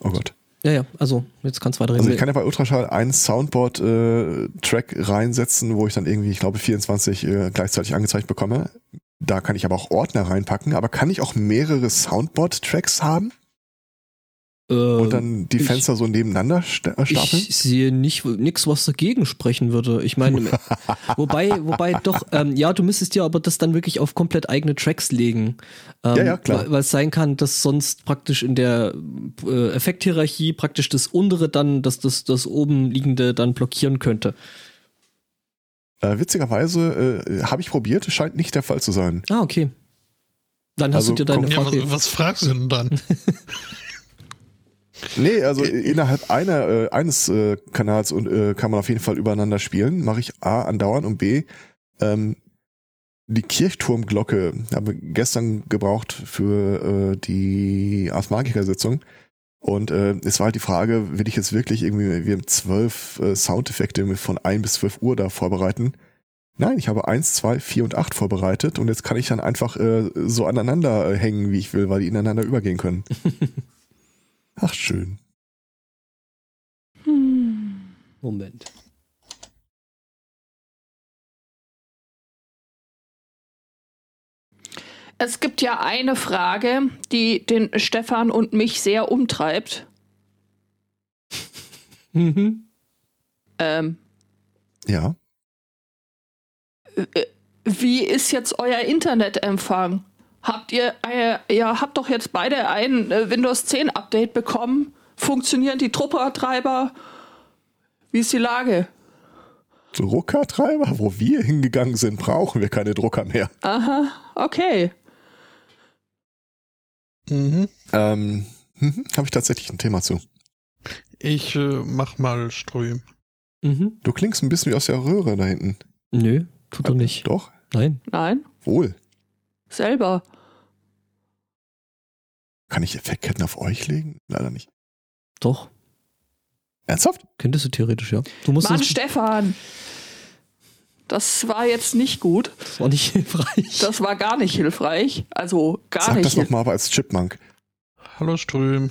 Oh Gott. Ja, ja, also jetzt kannst du weiterreden. Also ich kann ja bei Ultraschall einen Soundboard-Track reinsetzen, wo ich dann irgendwie, ich glaube, 24 äh, gleichzeitig angezeigt bekomme. Da kann ich aber auch Ordner reinpacken. Aber kann ich auch mehrere Soundboard-Tracks haben äh, und dann die ich- Fenster so nebeneinander äh, stapeln? Ich sehe nicht nichts, was dagegen sprechen würde. Ich meine, wobei, wobei doch, ähm, ja, du müsstest dir aber das dann wirklich auf komplett eigene Tracks legen. Ähm, Ja, ja, klar. Weil, es sein kann, dass sonst praktisch in der äh, Effekthierarchie praktisch das untere dann, dass das, das oben liegende dann blockieren könnte. Äh, witzigerweise äh, habe ich probiert, scheint nicht der Fall zu sein. Ah, okay. Dann hast Also du dir deine kommt- Ja, Frage. was, was fragst du denn dann? Nee, also innerhalb einer, äh, eines äh, Kanals und, äh, kann man auf jeden Fall übereinander spielen. Mache ich A andauernd und B ähm, die Kirchturmglocke habe gestern gebraucht für äh, die Ars Magica Sitzung und äh, es war halt die Frage, will ich jetzt wirklich irgendwie wir haben zwölf äh, Soundeffekte von ein bis zwölf Uhr da vorbereiten? Nein, ich habe eins, zwei, vier und acht vorbereitet und jetzt kann ich dann einfach äh, so aneinander äh, hängen, wie ich will, weil die ineinander übergehen können. Ach schön. Moment. Es gibt ja eine Frage, die den Stefan und mich sehr umtreibt. Mhm. Ähm, Ja. wie ist jetzt euer Internetempfang? Habt ihr, äh, ihr habt doch jetzt beide ein äh, Windows 10 Update bekommen. Funktionieren die Druckertreiber? Wie ist die Lage? Druckertreiber, wo wir hingegangen sind, brauchen wir keine Drucker mehr. Aha, okay. Mhm. Ähm, mhm, habe ich tatsächlich ein Thema zu. Ich äh, mach mal Ström. Mhm. Du klingst ein bisschen wie aus der Röhre da hinten. Nö, tut er nicht. Doch, Nein. Nein, wohl. selber. Kann ich Effektketten auf euch legen? Leider nicht. Doch. Ernsthaft? Könntest du theoretisch, ja. Du musst Mann, Stefan. Das war jetzt nicht gut. Das war nicht hilfreich. Das war gar nicht hilfreich. Also gar Sag nicht. das nochmal aber als Chipmunk. Hallo Ström.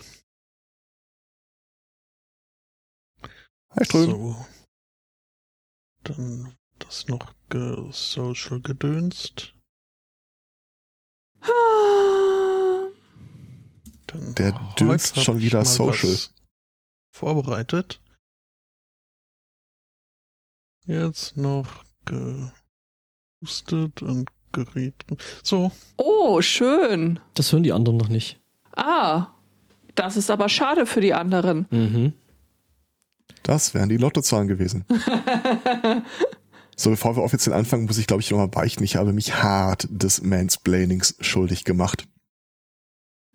Hi Ström. So. Dann das noch ge Social gedönst. Dann Der hab schon wieder Social. Vorbereitet. Jetzt noch gehustet und gerieten. So, Oh, schön. Das hören die anderen noch nicht. Ah, das ist aber schade für die anderen. Mhm. Das wären die Lottozahlen gewesen. So, bevor wir offiziell anfangen, muss ich, glaube ich, nochmal beichten. Ich habe mich hart des Mansplainings schuldig gemacht.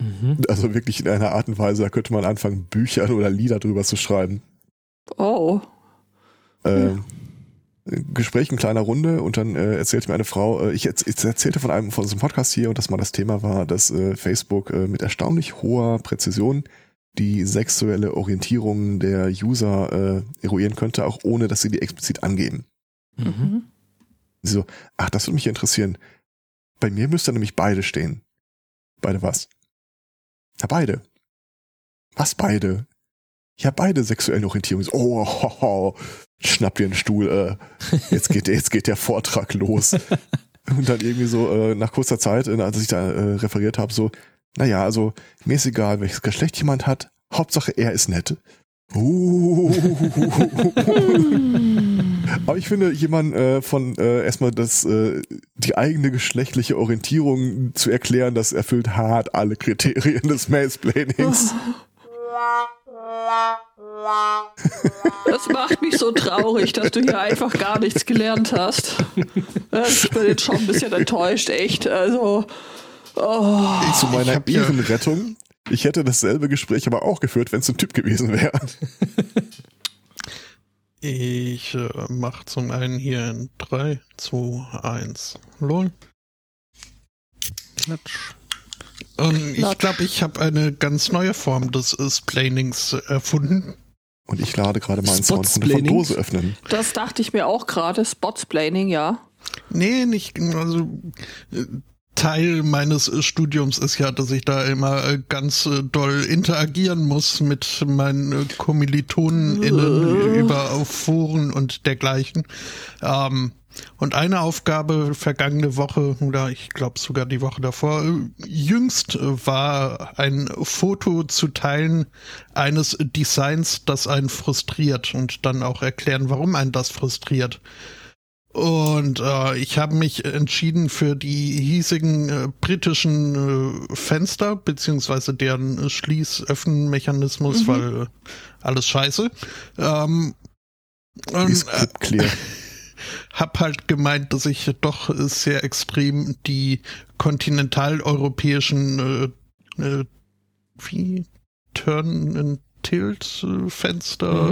Mhm. Also wirklich in einer Art und Weise, da könnte man anfangen, Bücher oder Lieder drüber zu schreiben. Oh. Ähm, Gespräch in kleiner Runde und dann äh, erzählte mir eine Frau, äh, ich, ich erzählte von einem von unserem Podcast hier und das mal das Thema war, dass äh, Facebook äh, mit erstaunlich hoher Präzision die sexuelle Orientierung der User äh, eruieren könnte, auch ohne dass sie die explizit angeben. Mhm. Sie so, ach, das würde mich interessieren. Bei mir müsste nämlich beide stehen. Beide was? Ja, beide. Was beide? Ja, beide sexuellen Orientierungen. Oh, ho, ho, schnapp dir einen Stuhl. Äh, jetzt geht, jetzt geht der Vortrag los. Und dann irgendwie so äh, nach kurzer Zeit, äh, als ich da äh, referiert habe, so, naja, also mir ist egal, welches Geschlecht jemand hat. Hauptsache, er ist nett. Uh. Aber ich finde, jemand äh, von äh, erstmal das äh, die eigene geschlechtliche Orientierung zu erklären, das erfüllt hart alle Kriterien des Mansplainings. Das macht mich so traurig, dass du hier einfach gar nichts gelernt hast. Ich bin jetzt schon ein bisschen enttäuscht, echt. Also, oh. Zu meiner ja- Ehrenrettung. Ich hätte dasselbe Gespräch aber auch geführt, wenn es ein Typ gewesen wäre. ich äh, mach zum einen hier in 3, 2, 1. Lol. Klatsch. Und ich glaube, ich habe eine ganz neue Form des äh, Splainings erfunden. Und ich lade gerade meinen Sound von? Dose öffnen. Das dachte ich mir auch gerade. Spotsplaining, ja. Nee, nicht, also äh, Teil meines äh, Studiums ist ja, dass ich da immer äh, ganz äh, doll interagieren muss mit meinen KommilitonInnen über Foren und dergleichen. Ähm, und eine Aufgabe vergangene Woche oder ich glaube sogar die Woche davor, jüngst war ein Foto zu teilen eines Designs, das einen frustriert und dann auch erklären, warum einen das frustriert. Und äh, ich habe mich entschieden für die hiesigen äh, britischen äh, Fenster, beziehungsweise deren Schließ-Öffnen-Mechanismus, Mhm. weil äh, alles scheiße. Ähm, und, Ist äh, clear. hab halt gemeint, dass ich doch sehr extrem die kontinentaleuropäischen äh, äh, wie Turn and Tilt äh, Fenster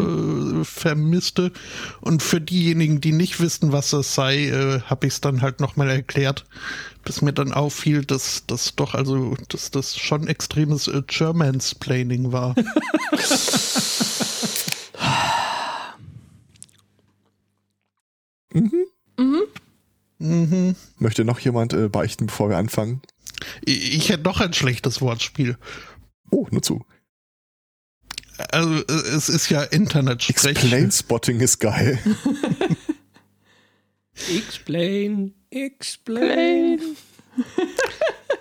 äh, vermisste und für diejenigen, die nicht wissen, was das sei, äh, habe ich es dann halt nochmal erklärt, bis mir dann auffiel, dass das doch also, dass das schon extremes äh, Germansplaining war. Mhm. Mhm. mhm. Möchte noch jemand äh, beichten, bevor wir anfangen? Ich, ich hätte noch ein schlechtes Wortspiel. Oh, nur zu. Also es ist ja Internetsprech. Explain Spotting ist geil. Explain, explain.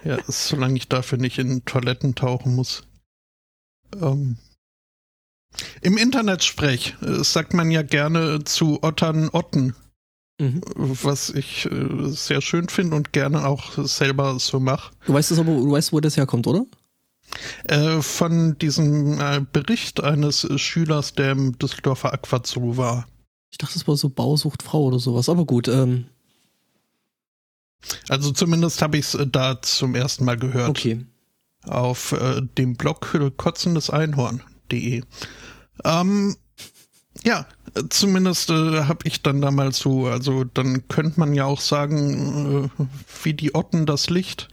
Ja, solange ich dafür nicht in Toiletten tauchen muss. Ähm. Im Internetsprech äh, sagt man ja gerne zu Ottern Otten, Mhm. was ich äh, sehr schön finde und gerne auch selber so mache. Du weißt es aber, du weißt, wo das herkommt, oder? Äh, von diesem äh, Bericht eines äh, Schülers, der im Düsseldorfer Aquazoo war. Ich dachte, das war so Bausucht Frau oder sowas. Aber gut, ähm, Also zumindest habe ich es da zum ersten Mal gehört. okay. auf äh, dem Blog äh, kotzendeseinhorn.de. Ähm, ja, äh, zumindest äh, habe ich dann damals so, also dann könnte man ja auch sagen, äh, wie die Otten das Licht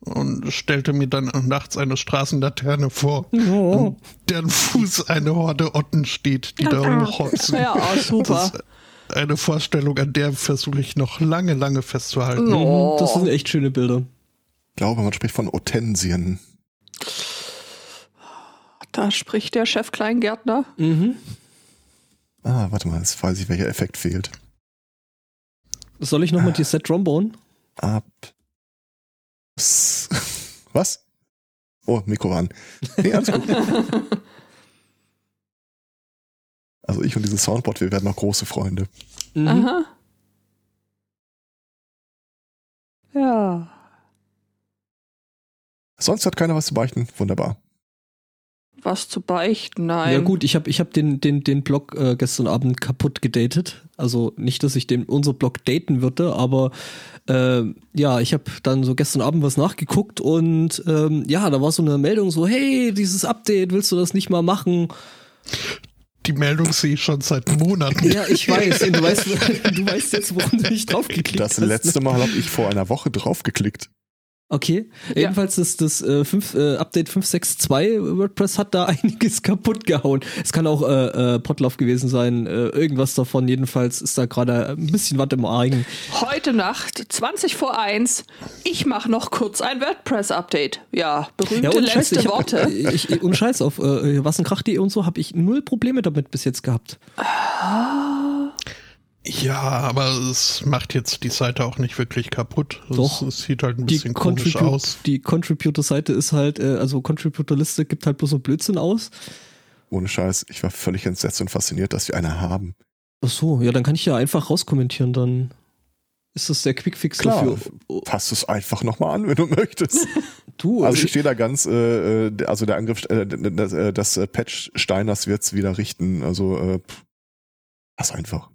und stellte mir dann nachts eine Straßenlaterne vor, Oh. deren Fuß eine Horde Otten steht, die da rumhopsen. Ja, super. Das ist eine Vorstellung, an der versuche ich noch lange, lange festzuhalten. Oh. Mhm, Das sind echt schöne Bilder. Ich glaube, man spricht von Hortensien. Da spricht der Chef Kleingärtner. Mhm. Ah, warte mal, jetzt weiß ich, welcher Effekt fehlt. Soll ich nochmal die Set Trombone? Ab. S- Was? Oh, Mikro an. Nee, alles gut. Also ich und dieses Soundboard, wir werden noch große Freunde. Mhm. Aha. Ja. Sonst hat keiner was zu beichten. Wunderbar. Was zu beichten? Nein. Ja gut, ich habe ich hab den, den, den Blog äh, gestern Abend kaputt gedatet. Also nicht, dass ich den unser Blog daten würde, aber äh, ja, ich habe dann so gestern Abend was nachgeguckt und ähm, ja, da war so eine Meldung so, hey, dieses Update, willst du das nicht mal machen? Die Meldung sehe ich schon seit Monaten. Ja, ich weiß. Und du weißt, du weißt jetzt, warum du nicht draufgeklickt Das hast. letzte Mal habe ich vor einer Woche draufgeklickt. Okay. Jedenfalls das, das äh, fünf, äh, Update 562 WordPress hat da einiges kaputt gehauen. Es kann auch äh, äh, Potlauf gewesen sein, äh, irgendwas davon. Jedenfalls ist da gerade ein bisschen was im Argen. Heute Nacht, 20 vor 1, ich mache noch kurz ein WordPress-Update. Ja, berühmte und Scheiß, letzte ich hab, Worte. Ich, ich, und Scheiß auf äh, wassenkrach.de und so habe ich null Probleme damit bis jetzt gehabt. Ja, aber es macht jetzt die Seite auch nicht wirklich kaputt. Es- Doch. Es, sieht halt ein Die, bisschen komisch aus. die Contributor-Seite ist halt, äh, also Contributor-Liste gibt halt bloß so Blödsinn aus. Ohne Scheiß. Ich war völlig entsetzt und fasziniert, dass wir eine haben. Ach so, ja, dann kann ich ja einfach rauskommentieren, dann ist das der Quickfix Klar. dafür. Fass es einfach nochmal an, wenn du möchtest. du, Also ich ich, stehe da ganz, äh, äh, also der Angriff, äh, das, äh, das Patch Steiners wird's wieder richten. Also äh, pff, lass einfach.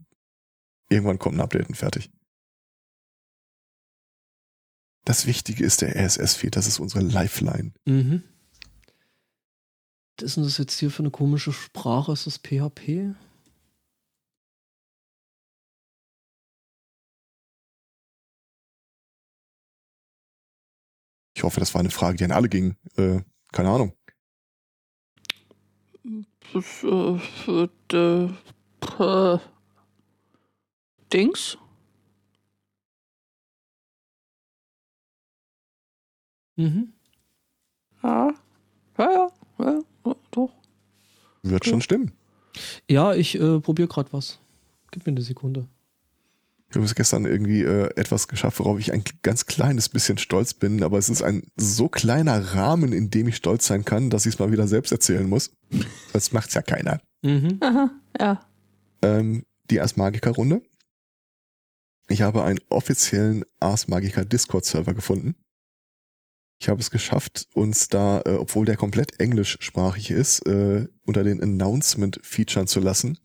Irgendwann kommt ein Update und fertig. Das Wichtige ist der RSS-Feed, das ist unsere Lifeline. mhm. Was ist denn das jetzt hier für eine komische Sprache? Ist das PHP? Ich hoffe, das war eine Frage, die an alle ging. Äh, keine Ahnung. Das, äh, wird, äh, äh, Dings? Mhm. Ja. Ja, ja, ja, ja doch. Wird schon stimmen. Ja, ich äh, probiere gerade was. Gib mir eine Sekunde. Ich habe gestern irgendwie äh, etwas geschafft, worauf ich ein ganz kleines bisschen stolz bin, aber es ist ein so kleiner Rahmen, in dem ich stolz sein kann, dass ich es mal wieder selbst erzählen muss. Das macht's ja keiner. Mhm. Aha, ja. Ähm, die Ars Magica Runde. Ich habe einen offiziellen Ars Magica Discord Server gefunden. Ich habe es geschafft, uns da, äh, obwohl der komplett englischsprachig ist, äh, unter den Announcement featuren zu lassen.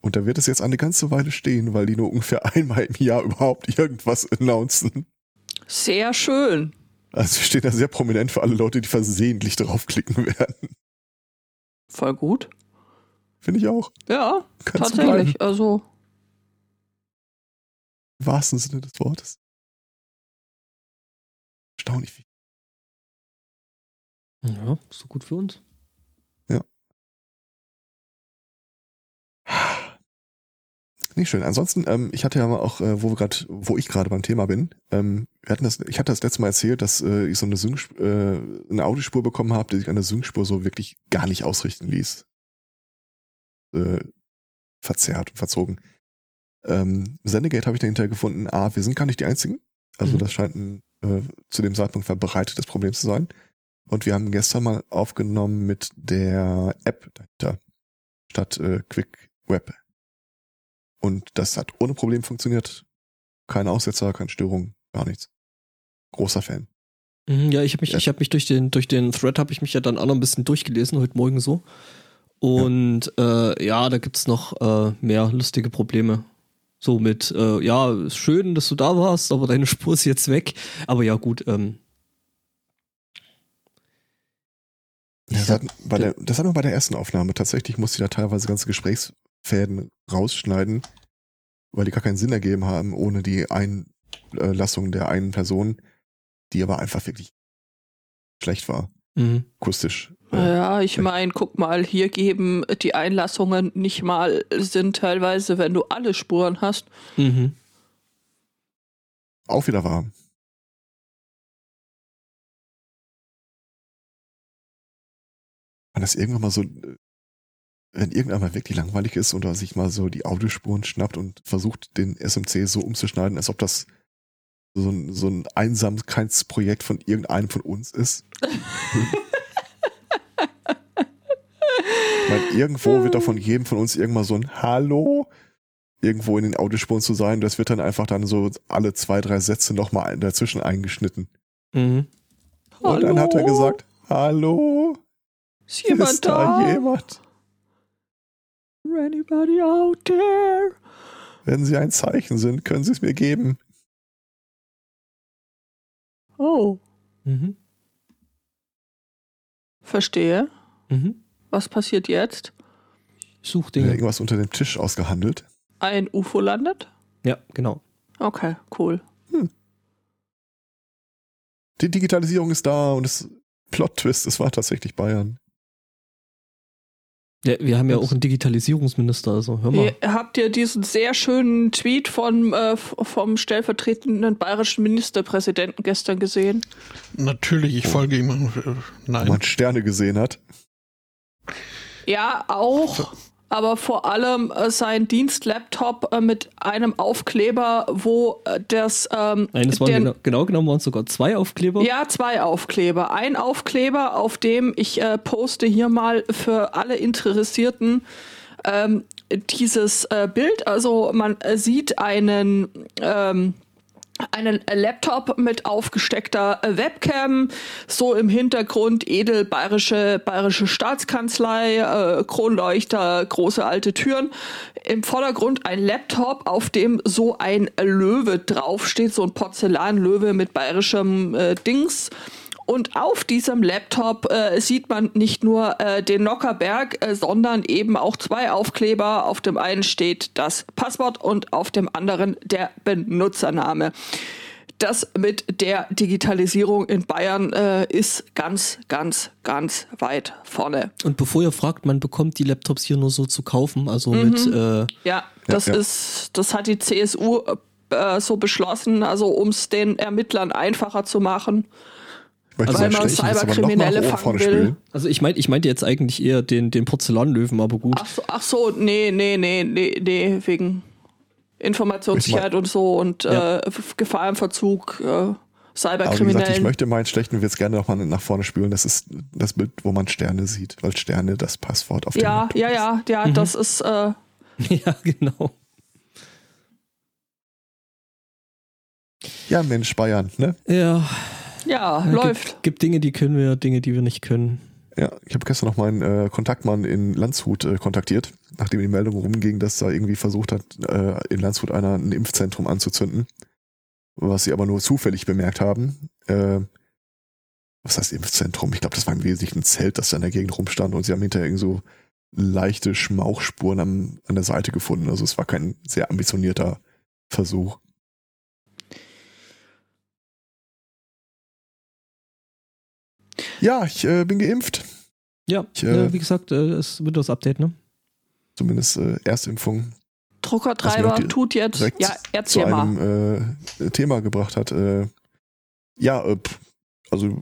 Und da wird es jetzt eine ganze Weile stehen, weil die nur ungefähr einmal im Jahr überhaupt irgendwas announcen. Sehr schön. Also wir stehen da sehr prominent für alle Leute, die versehentlich draufklicken werden. Voll gut. Finde ich auch. Ja, Kannst tatsächlich. Also, Im wahrsten Sinne des Wortes. Erstaunlich viel. Ja, so gut für uns. Nicht schön. Ansonsten, ähm, ich hatte ja mal auch, äh, wo wir gerade, wo ich gerade beim Thema bin, ähm, wir hatten das, ich hatte das letzte Mal erzählt, dass äh, ich so eine Sync, äh, eine Audiospur bekommen habe, die sich an der Sync-Spur so wirklich gar nicht ausrichten ließ. Äh, verzerrt und verzogen. Ähm, Sendegate habe ich dahinter gefunden, ah, wir sind gar nicht die einzigen. Also Mhm. das scheint ein äh, zu dem Zeitpunkt verbreitetes Problem zu sein. Und wir haben gestern mal aufgenommen mit der App dahinter, statt äh, Quick Web. Und das hat ohne Problem funktioniert. Keine Aussetzer, keine Störung, gar nichts. Großer Fan. Mhm, ja, ich habe mich, Ja. ich habe mich durch den durch den Thread habe ich mich ja dann auch noch ein bisschen durchgelesen heute Morgen so. Und ja, äh, ja da gibt's noch äh, mehr lustige Probleme. So mit, äh, ja, ist schön, dass du da warst, aber deine Spur ist jetzt weg. Aber ja, gut, ähm, Das, hat, bei der, das hatten wir bei der ersten Aufnahme. Tatsächlich musste ich da teilweise ganze Gesprächsfäden rausschneiden, weil die gar keinen Sinn ergeben haben, ohne die Einlassung der einen Person, die aber einfach wirklich schlecht war, mhm. akustisch. Ja, ich meine, guck mal, hier geben die Einlassungen nicht mal Sinn teilweise, wenn du alle Spuren hast. Mhm. Auch wieder warm. Wenn das irgendwann mal so, wenn irgendwann mal wirklich langweilig ist und er sich mal so die Audiospuren schnappt und versucht, den SMC so umzuschneiden, als ob das so ein, so ein Einsamkeitsprojekt von irgendeinem von uns ist. Ich meine, irgendwo wird doch von jedem von uns irgendwann so ein Hallo irgendwo in den Audiospuren zu sein. Das wird dann einfach dann so alle zwei, drei Sätze nochmal dazwischen eingeschnitten. Mhm. Und dann hat er Hallo? gesagt, Hallo, Ist jemand ist da da? jemand? Anybody out there? Wenn Sie ein Zeichen sind, können Sie es mir geben. Oh, Mhm. verstehe. Mhm. Was passiert jetzt? Ich such Hat Dinge. irgendwas unter dem Tisch ausgehandelt. Ein UFO landet? Ja, genau. Okay, cool. Die Digitalisierung ist da und es Plot-Twist, es war tatsächlich Bayern. Ja, wir haben ja auch einen Digitalisierungsminister, also hör mal. Ihr- Habt ihr diesen sehr schönen Tweet von, äh, vom stellvertretenden bayerischen Ministerpräsidenten gestern gesehen? Natürlich, ich folge ihm. äh, Wo Nein. man Sterne gesehen hat. Ja, auch. Aber vor allem äh, sein Dienstlaptop äh, mit einem Aufkleber, wo äh, das. Ähm, Nein, waren der- genau, genau genommen waren es sogar zwei Aufkleber. Ja, zwei Aufkleber. Ein Aufkleber, auf dem ich äh, poste hier mal für alle Interessierten ähm, dieses äh, Bild. Also man äh, sieht einen ähm, einen Laptop mit aufgesteckter äh, Webcam, so im Hintergrund edel bayerische bayerische Staatskanzlei, äh, Kronleuchter, große alte Türen. Im Vordergrund ein Laptop, auf dem so ein Löwe draufsteht, so ein Porzellanlöwe mit bayerischem äh, Dings. Und auf diesem Laptop äh, sieht man nicht nur äh, den Nockerberg, äh, sondern eben auch zwei Aufkleber. Auf dem einen steht das Passwort und auf dem anderen der Benutzername. Das mit der Digitalisierung in Bayern äh, ist ganz, ganz, ganz weit vorne. Und bevor ihr fragt, man bekommt die Laptops hier nur so zu kaufen, also mit äh, Ja, das ja. ist, das hat die CSU äh, so beschlossen, also um es den Ermittlern einfacher zu machen. Weil man du aber noch Cyberkriminelle fangen vorne will. spielen? Also ich meinte ich meinte jetzt eigentlich eher den, den Porzellanlöwen, aber gut. Ach so, ach so, nee, nee, nee, nee, nee, wegen Informationssicherheit und so und Ja. äh, Gefahr im Verzug, äh, Aber wie gesagt, ich Cyberkriminellen. möchte meinen Stechen jetzt gerne nochmal nach vorne spülen. Das ist das Bild, wo man Sterne sieht, weil Sterne das Passwort auf dem ja, Laptop ja, ist. ja, ja, Mhm. das ist, äh, ja, genau. Ja, Mensch, Bayern, ne? Ja, ja, ja läuft. Gibt, gibt Dinge, die können wir, Dinge, die wir nicht können. Ja, ich habe gestern noch meinen äh, Kontaktmann in Landshut äh, kontaktiert, nachdem die Meldung rumging, dass da irgendwie versucht hat, äh, in Landshut einer ein Impfzentrum anzuzünden, was sie aber nur zufällig bemerkt haben. Äh, was heißt Impfzentrum? Ich glaube, das war im Wesentlichen ein Zelt, das da in der Gegend rumstand und sie haben hinterher irgendwie so leichte Schmauchspuren am, an der Seite gefunden. Also es war kein sehr ambitionierter Versuch. Ja, ich äh, bin geimpft. Ja, Ich, äh, wie gesagt, äh, ist Windows-Update, ne? Zumindest äh, Erstimpfung Druckertreiber tut jetzt, ja, zu erzähl mal. einem äh, Thema gebracht hat. Äh, ja, äh, also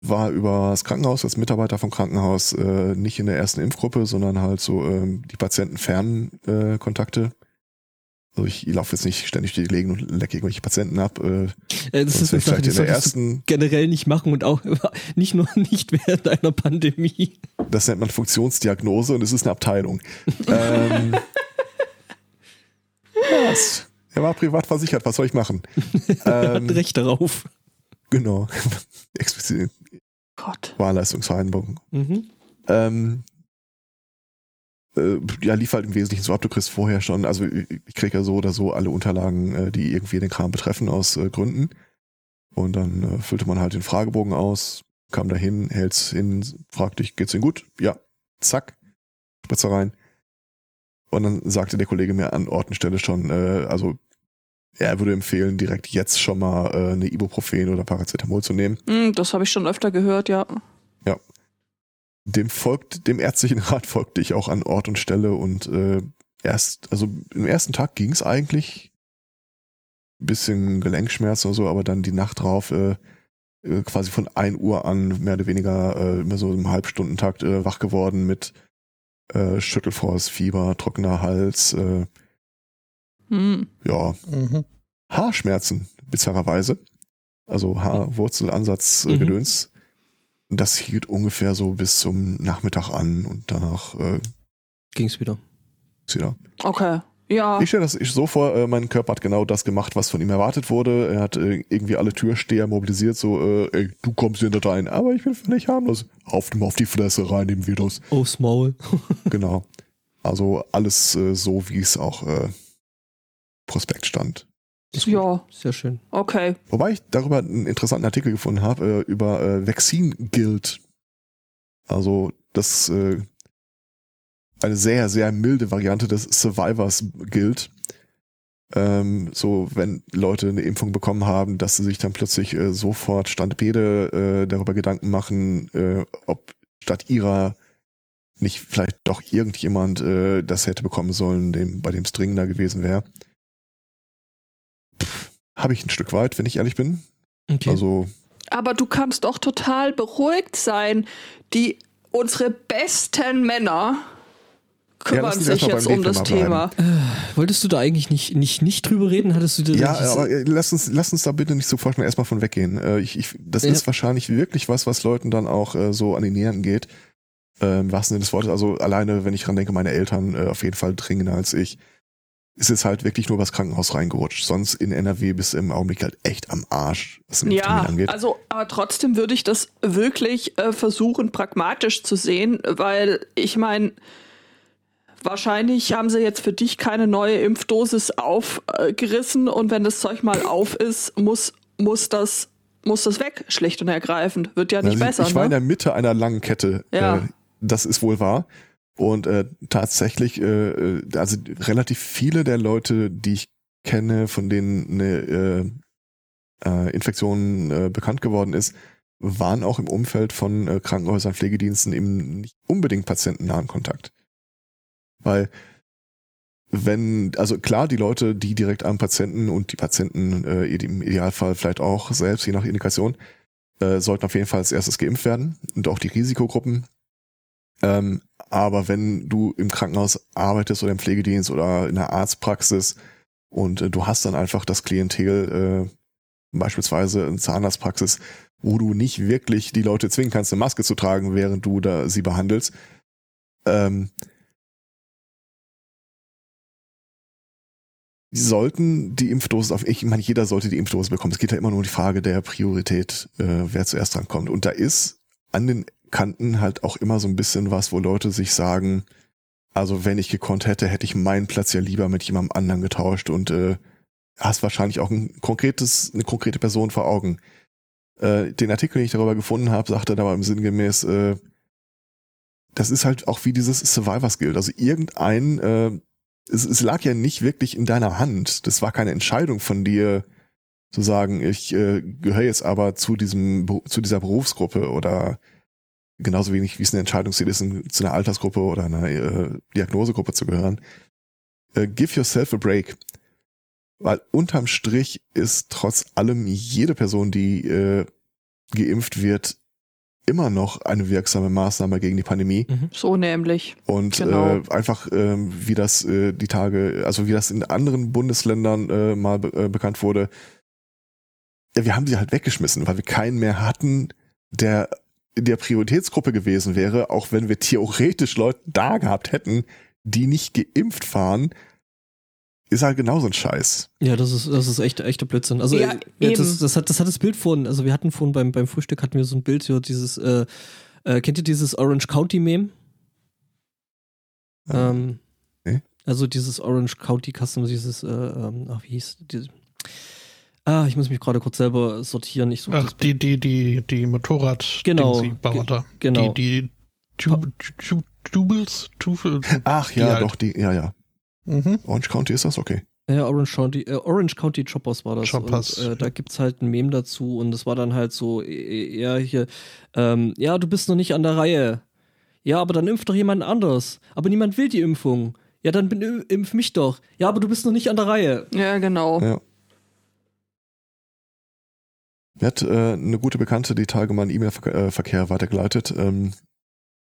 war über das Krankenhaus als Mitarbeiter vom Krankenhaus äh, nicht in der ersten Impfgruppe, sondern halt so ähm, die patientenfernen äh, Kontakte. Also ich laufe jetzt nicht ständig die Legen und lecke irgendwelche Patienten ab. Äh, Äh, das ist eine Sache, vielleicht die in der solltest ersten, generell nicht machen und auch nicht nur nicht während einer Pandemie. das nennt man Funktionsdiagnose und es ist eine Abteilung. ähm, was? Er war privat versichert, was soll ich machen? Er Ähm, hat Recht darauf. Genau. Explizit Gott. Wahlleistungsvereinbarung. Mhm. Ähm, äh, ja, lief halt im Wesentlichen so ab, du kriegst vorher schon, also ich kriege ja so oder so alle Unterlagen, äh, die irgendwie den Kram betreffen aus äh, Gründen. Und dann äh, füllte man halt den Fragebogen aus, kam dahin, hält's hin, fragt dich, geht's Ihnen gut? Ja, zack, Spritze rein. Und dann sagte der Kollege mir an Ort und Stelle schon, also er würde empfehlen, direkt jetzt schon mal eine Ibuprofen oder Paracetamol zu nehmen. Hm, das habe ich schon öfter gehört, ja. Dem folgt, dem ärztlichen Rat folgte ich auch an Ort und Stelle und äh, erst, also im ersten Tag ging es eigentlich bisschen Gelenkschmerzen oder so, aber dann die Nacht drauf äh, äh, quasi von 1 Uhr an mehr oder weniger äh, immer so im Halbstundentakt äh, wach geworden mit äh, Schüttelfrost, Fieber, trockener Hals, äh, Hm. ja, Mhm. Haarschmerzen, bizarrerweise. Also Haarwurzelansatz äh, Mhm. Gedöns. Das hielt ungefähr so bis zum Nachmittag an und danach äh, Ging's wieder. ist wieder. Okay. Ja. Ich stelle das ich so vor, äh, mein Körper hat genau das gemacht, was von ihm erwartet wurde. Er hat äh, irgendwie alle Türsteher mobilisiert, so, äh, ey, du kommst hier nicht rein, aber ich bin nicht harmlos. Auf dem auf die Fresse rein, dem Virus. Aufs Maul. genau. Also alles äh, so, wie es auch äh, Prospekt stand. Ist. Ja, Sehr schön. okay. Wobei ich darüber einen interessanten Artikel gefunden habe, äh, über äh, Vaccine Guild. Also das äh, eine sehr, sehr milde Variante des Survivors Guild. Ähm, so, wenn Leute eine Impfung bekommen haben, dass sie sich dann plötzlich äh, sofort Standpede äh, darüber Gedanken machen, äh, ob statt ihrer nicht vielleicht doch irgendjemand äh, das hätte bekommen sollen, dem, bei dem es dringender gewesen wäre. Habe ich ein Stück weit, wenn ich ehrlich bin. Okay. Also, Aber du kannst doch total beruhigt sein. Die unsere besten Männer kümmern uns sich jetzt um das Thema. Wolltest du da eigentlich nicht, nicht, nicht drüber reden? Hattest du dir ja, das- aber äh, lass uns, lass uns da bitte nicht so vorschnell erstmal von weggehen. Äh, ich, ich, das Ja. ist wahrscheinlich wirklich was, was Leuten dann auch äh, so an die Nieren geht. Äh, Im wahrsten Sinne des Wortes. Also alleine, wenn ich dran denke, meine Eltern äh, auf jeden Fall dringender als ich. Ist es halt wirklich nur was Krankenhaus reingerutscht. Sonst in NRW bist du im Augenblick halt echt am Arsch, was den Ja, angeht. also, aber trotzdem würde ich das wirklich äh, versuchen, pragmatisch zu sehen, weil ich meine, wahrscheinlich haben sie jetzt für dich keine neue Impfdosis aufgerissen und wenn das Zeug mal auf ist, muss, muss das muss das weg, schlicht und ergreifend. Wird ja nicht Also besser. ich war in ne? der Mitte einer langen Kette. Ja. Äh, das ist wohl wahr. Und äh, tatsächlich, äh, äh, also relativ viele der Leute, die ich kenne, von denen eine äh, äh, Infektion äh, bekannt geworden ist, waren auch im Umfeld von äh, Krankenhäusern, Pflegediensten eben nicht unbedingt patientennahen Kontakt. Weil wenn, also klar, die Leute, die direkt am Patienten und die Patienten äh, im Idealfall vielleicht auch selbst, je nach Indikation, äh, sollten auf jeden Fall als erstes geimpft werden und auch die Risikogruppen. Ähm, aber wenn du im Krankenhaus arbeitest oder im Pflegedienst oder in der Arztpraxis und äh, du hast dann einfach das Klientel, äh, beispielsweise in Zahnarztpraxis, wo du nicht wirklich die Leute zwingen kannst, eine Maske zu tragen, während du da sie behandelst, ähm, sollten die Impfdosis auf, ich meine, jeder sollte die Impfdosis bekommen. Es geht ja immer nur um die Frage der Priorität, äh, wer zuerst dran kommt. Und da ist an den Kanten halt auch immer so ein bisschen was, wo Leute sich sagen, also wenn ich gekonnt hätte, hätte ich meinen Platz ja lieber mit jemandem anderen getauscht und äh, hast wahrscheinlich auch ein konkretes, eine konkrete Person vor Augen. Äh, den Artikel, den ich darüber gefunden habe, sagte da im sinngemäß, äh, das ist halt auch wie dieses Survivor Skill. Also irgendein äh, es, es lag ja nicht wirklich in deiner Hand. Das war keine Entscheidung von dir, zu sagen, ich äh, gehöre jetzt aber zu diesem zu dieser Berufsgruppe oder genauso wenig wie es eine Entscheidungsziel ist, zu einer Altersgruppe oder einer äh, Diagnosegruppe zu gehören. Äh, give yourself a break. Weil unterm Strich ist trotz allem jede Person, die äh, geimpft wird, immer noch eine wirksame Maßnahme gegen die Pandemie. Mhm. So nämlich. Und Genau. äh, einfach, ähm, wie das äh, die Tage, also wie das in anderen Bundesländern äh, mal be äh, bekannt wurde, ja, wir haben sie halt weggeschmissen, weil wir keinen mehr hatten, der in der Prioritätsgruppe gewesen wäre, auch wenn wir theoretisch Leute da gehabt hätten, die nicht geimpft waren, ist halt genauso ein Scheiß. Ja, das ist, das ist echt, echter Blödsinn. Also, Ja, äh, ja, das, das, hat, das hat das Bild vorhin, also wir hatten vorhin beim, beim Frühstück hatten wir so ein Bild, so dieses, äh, äh, kennt ihr dieses Orange County Meme? Ähm, nee. Also dieses Orange County Custom, dieses, äh, ähm, ach, wie hieß diese, Ah, ich muss mich gerade kurz selber sortieren. Ich Ach, die, die, die, die Motorrad Genau, ge- da. genau. Die, die Tufel. Ach Die ja, halt. doch, die, ja, ja. Mhm. Orange County ist das, okay. Ja, Orange County, äh, Orange County Choppers war das. Choppers. Und, äh, da gibt's halt ein Meme dazu und das war dann halt so äh, eher hier, ähm, ja, du bist noch nicht an der Reihe. Ja, aber dann impft doch jemand anders. Aber niemand will die Impfung. Ja, dann bin, impf mich doch. Ja, aber du bist noch nicht an der Reihe. Ja, genau. Ja. Mir hat äh, eine gute Bekannte die Tage mal einen E-Mail-Verkehr weitergeleitet. Ähm,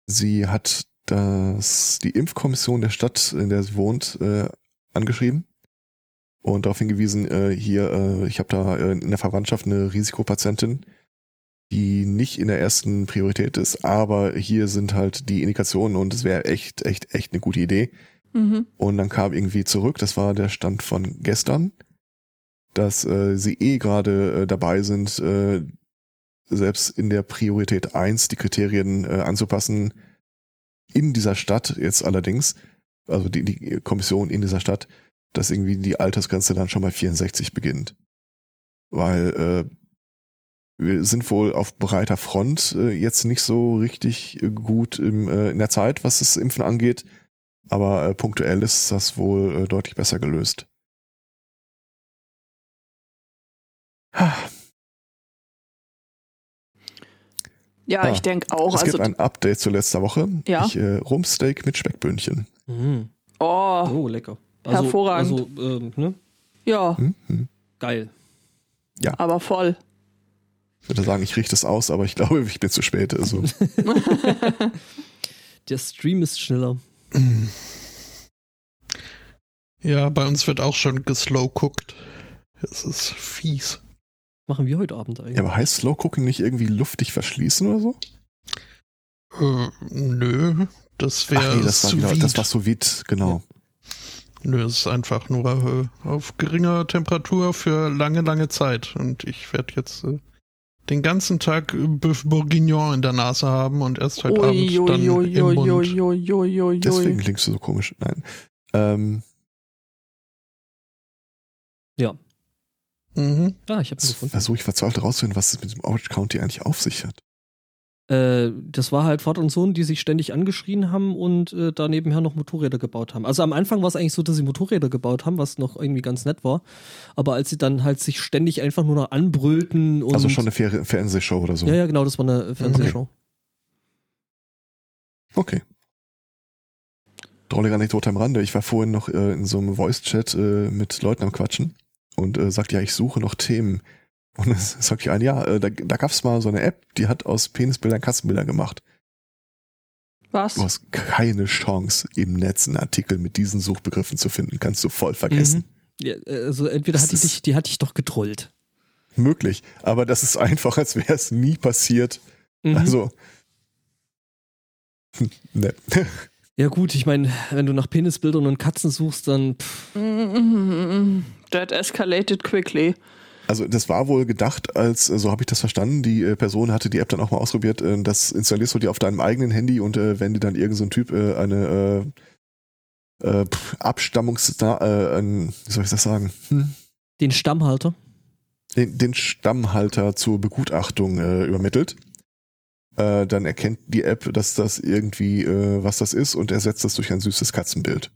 sie hat das, die Impfkommission der Stadt, in der sie wohnt, äh, angeschrieben und darauf hingewiesen, äh, hier, äh, ich habe da äh, in der Verwandtschaft eine Risikopatientin, die nicht in der ersten Priorität ist, aber hier sind halt die Indikationen und es wäre echt, echt, echt eine gute Idee. Mhm. Und dann kam irgendwie zurück, das war der Stand von gestern, dass äh, sie eh gerade äh, dabei sind, äh, selbst in der Priorität 1 die Kriterien äh, anzupassen. In dieser Stadt jetzt allerdings, also die, die Kommission in dieser Stadt, dass irgendwie die Altersgrenze dann schon bei 64 beginnt. Weil äh, wir sind wohl auf breiter Front äh, jetzt nicht so richtig gut im, äh, in der Zeit, was das Impfen angeht. Aber äh, punktuell ist das wohl äh, deutlich besser gelöst. Ja, Ah, ich denke auch. es Also, gibt ein Update zu letzter Woche. Ja? Ich, äh, Rumpsteak mit Speckböhnchen. Mhm. oh, Oh, lecker. Hervorragend. Also, ähm, ne? ja, Hm? Hm. Geil. aber voll. Ich würde sagen, ich richte es aus, aber ich glaube, ich bin zu spät. Also, Der Stream ist schneller. Ja, bei uns wird auch schon geslowcooked. Es ist fies. Machen wir heute Abend eigentlich. ja, aber heißt Slow Cooking nicht irgendwie luftig verschließen oder so? Äh, nö, das wäre nee, das war, vide. das war so vide, genau. Nö, es ist einfach nur äh, auf geringer Temperatur für lange, lange Zeit. Und ich werde jetzt äh, den ganzen Tag äh, Bœuf Bourguignon in der Nase haben und erst heute Ui, Abend dann im Mund. Deswegen klingst du so komisch. Nein. Ähm, Mhm. Ah, ich habe ihn gefunden. versuche ich verzweifelt rauszufinden, was es mit dem Orange County eigentlich auf sich hat. Äh, das war halt Vater und Sohn, die sich ständig angeschrien haben und äh, da nebenher noch Motorräder gebaut haben. Also am Anfang war es eigentlich so, dass sie Motorräder gebaut haben, was noch irgendwie ganz nett war. Aber als sie dann halt sich ständig einfach nur noch anbrüllten und. Also schon eine Fer Fernsehshow oder so. Ja, ja, genau, das war eine Fernsehshow. Okay. Drollige Anekdote am Rande. Ich war vorhin noch äh, in so einem Voice-Chat äh, mit Leuten am Quatschen und äh, sagte, ja, ich suche noch Themen. Und es sagt ich ein, ja, äh, da, da gab es mal so eine App, die hat aus Penisbildern Katzenbilder gemacht. Was? Du hast keine Chance, im Netz einen Artikel mit diesen Suchbegriffen zu finden. Kannst du voll vergessen. Ja, also entweder Das hat die ist- dich, die hat dich doch getrollt. Möglich. Aber das ist einfach, als wäre es nie passiert. Mhm. Also. Ne. Ja gut, ich meine, wenn du nach Penisbildern und Katzen suchst, dann pff, Mhm. That escalated quickly. Also das war wohl gedacht, als, äh, so habe ich das verstanden, die äh, Person hatte die App dann auch mal ausprobiert, äh, das installierst du dir auf deinem eigenen Handy und äh, wenn dir dann irgend so ein Typ äh, eine äh, äh, Abstammungs... Äh, ein, wie soll ich das sagen? Hm? den Stammhalter. Den, den Stammhalter zur Begutachtung äh, übermittelt, äh, dann erkennt die App, dass das irgendwie, äh, was das ist und ersetzt das durch ein süßes Katzenbild.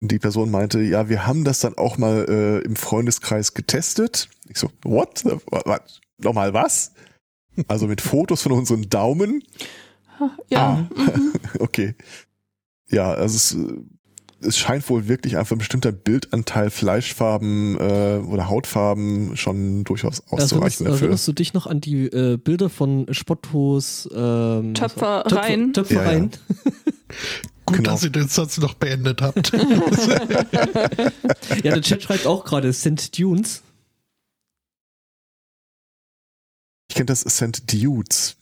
Die Person meinte, ja, wir haben das dann auch mal äh, im Freundeskreis getestet. Ich so, what? the- what? Nochmal was? Also mit Fotos von unseren Daumen? Ja. Mhm. Okay. Ja, also es, äh, es scheint wohl wirklich einfach ein bestimmter Bildanteil Fleischfarben äh, oder Hautfarben schon durchaus Erinnerst, auszureichen dafür. erinnerst du dich noch an die äh, Bilder von Spottos ähm, Töpfereien? Töpfer, Töpfereien. Gut, Genau. dass ihr den Satz noch beendet habt. Ja, der Chat schreibt auch gerade St. Dunes. Ich kenne das Send Dudes.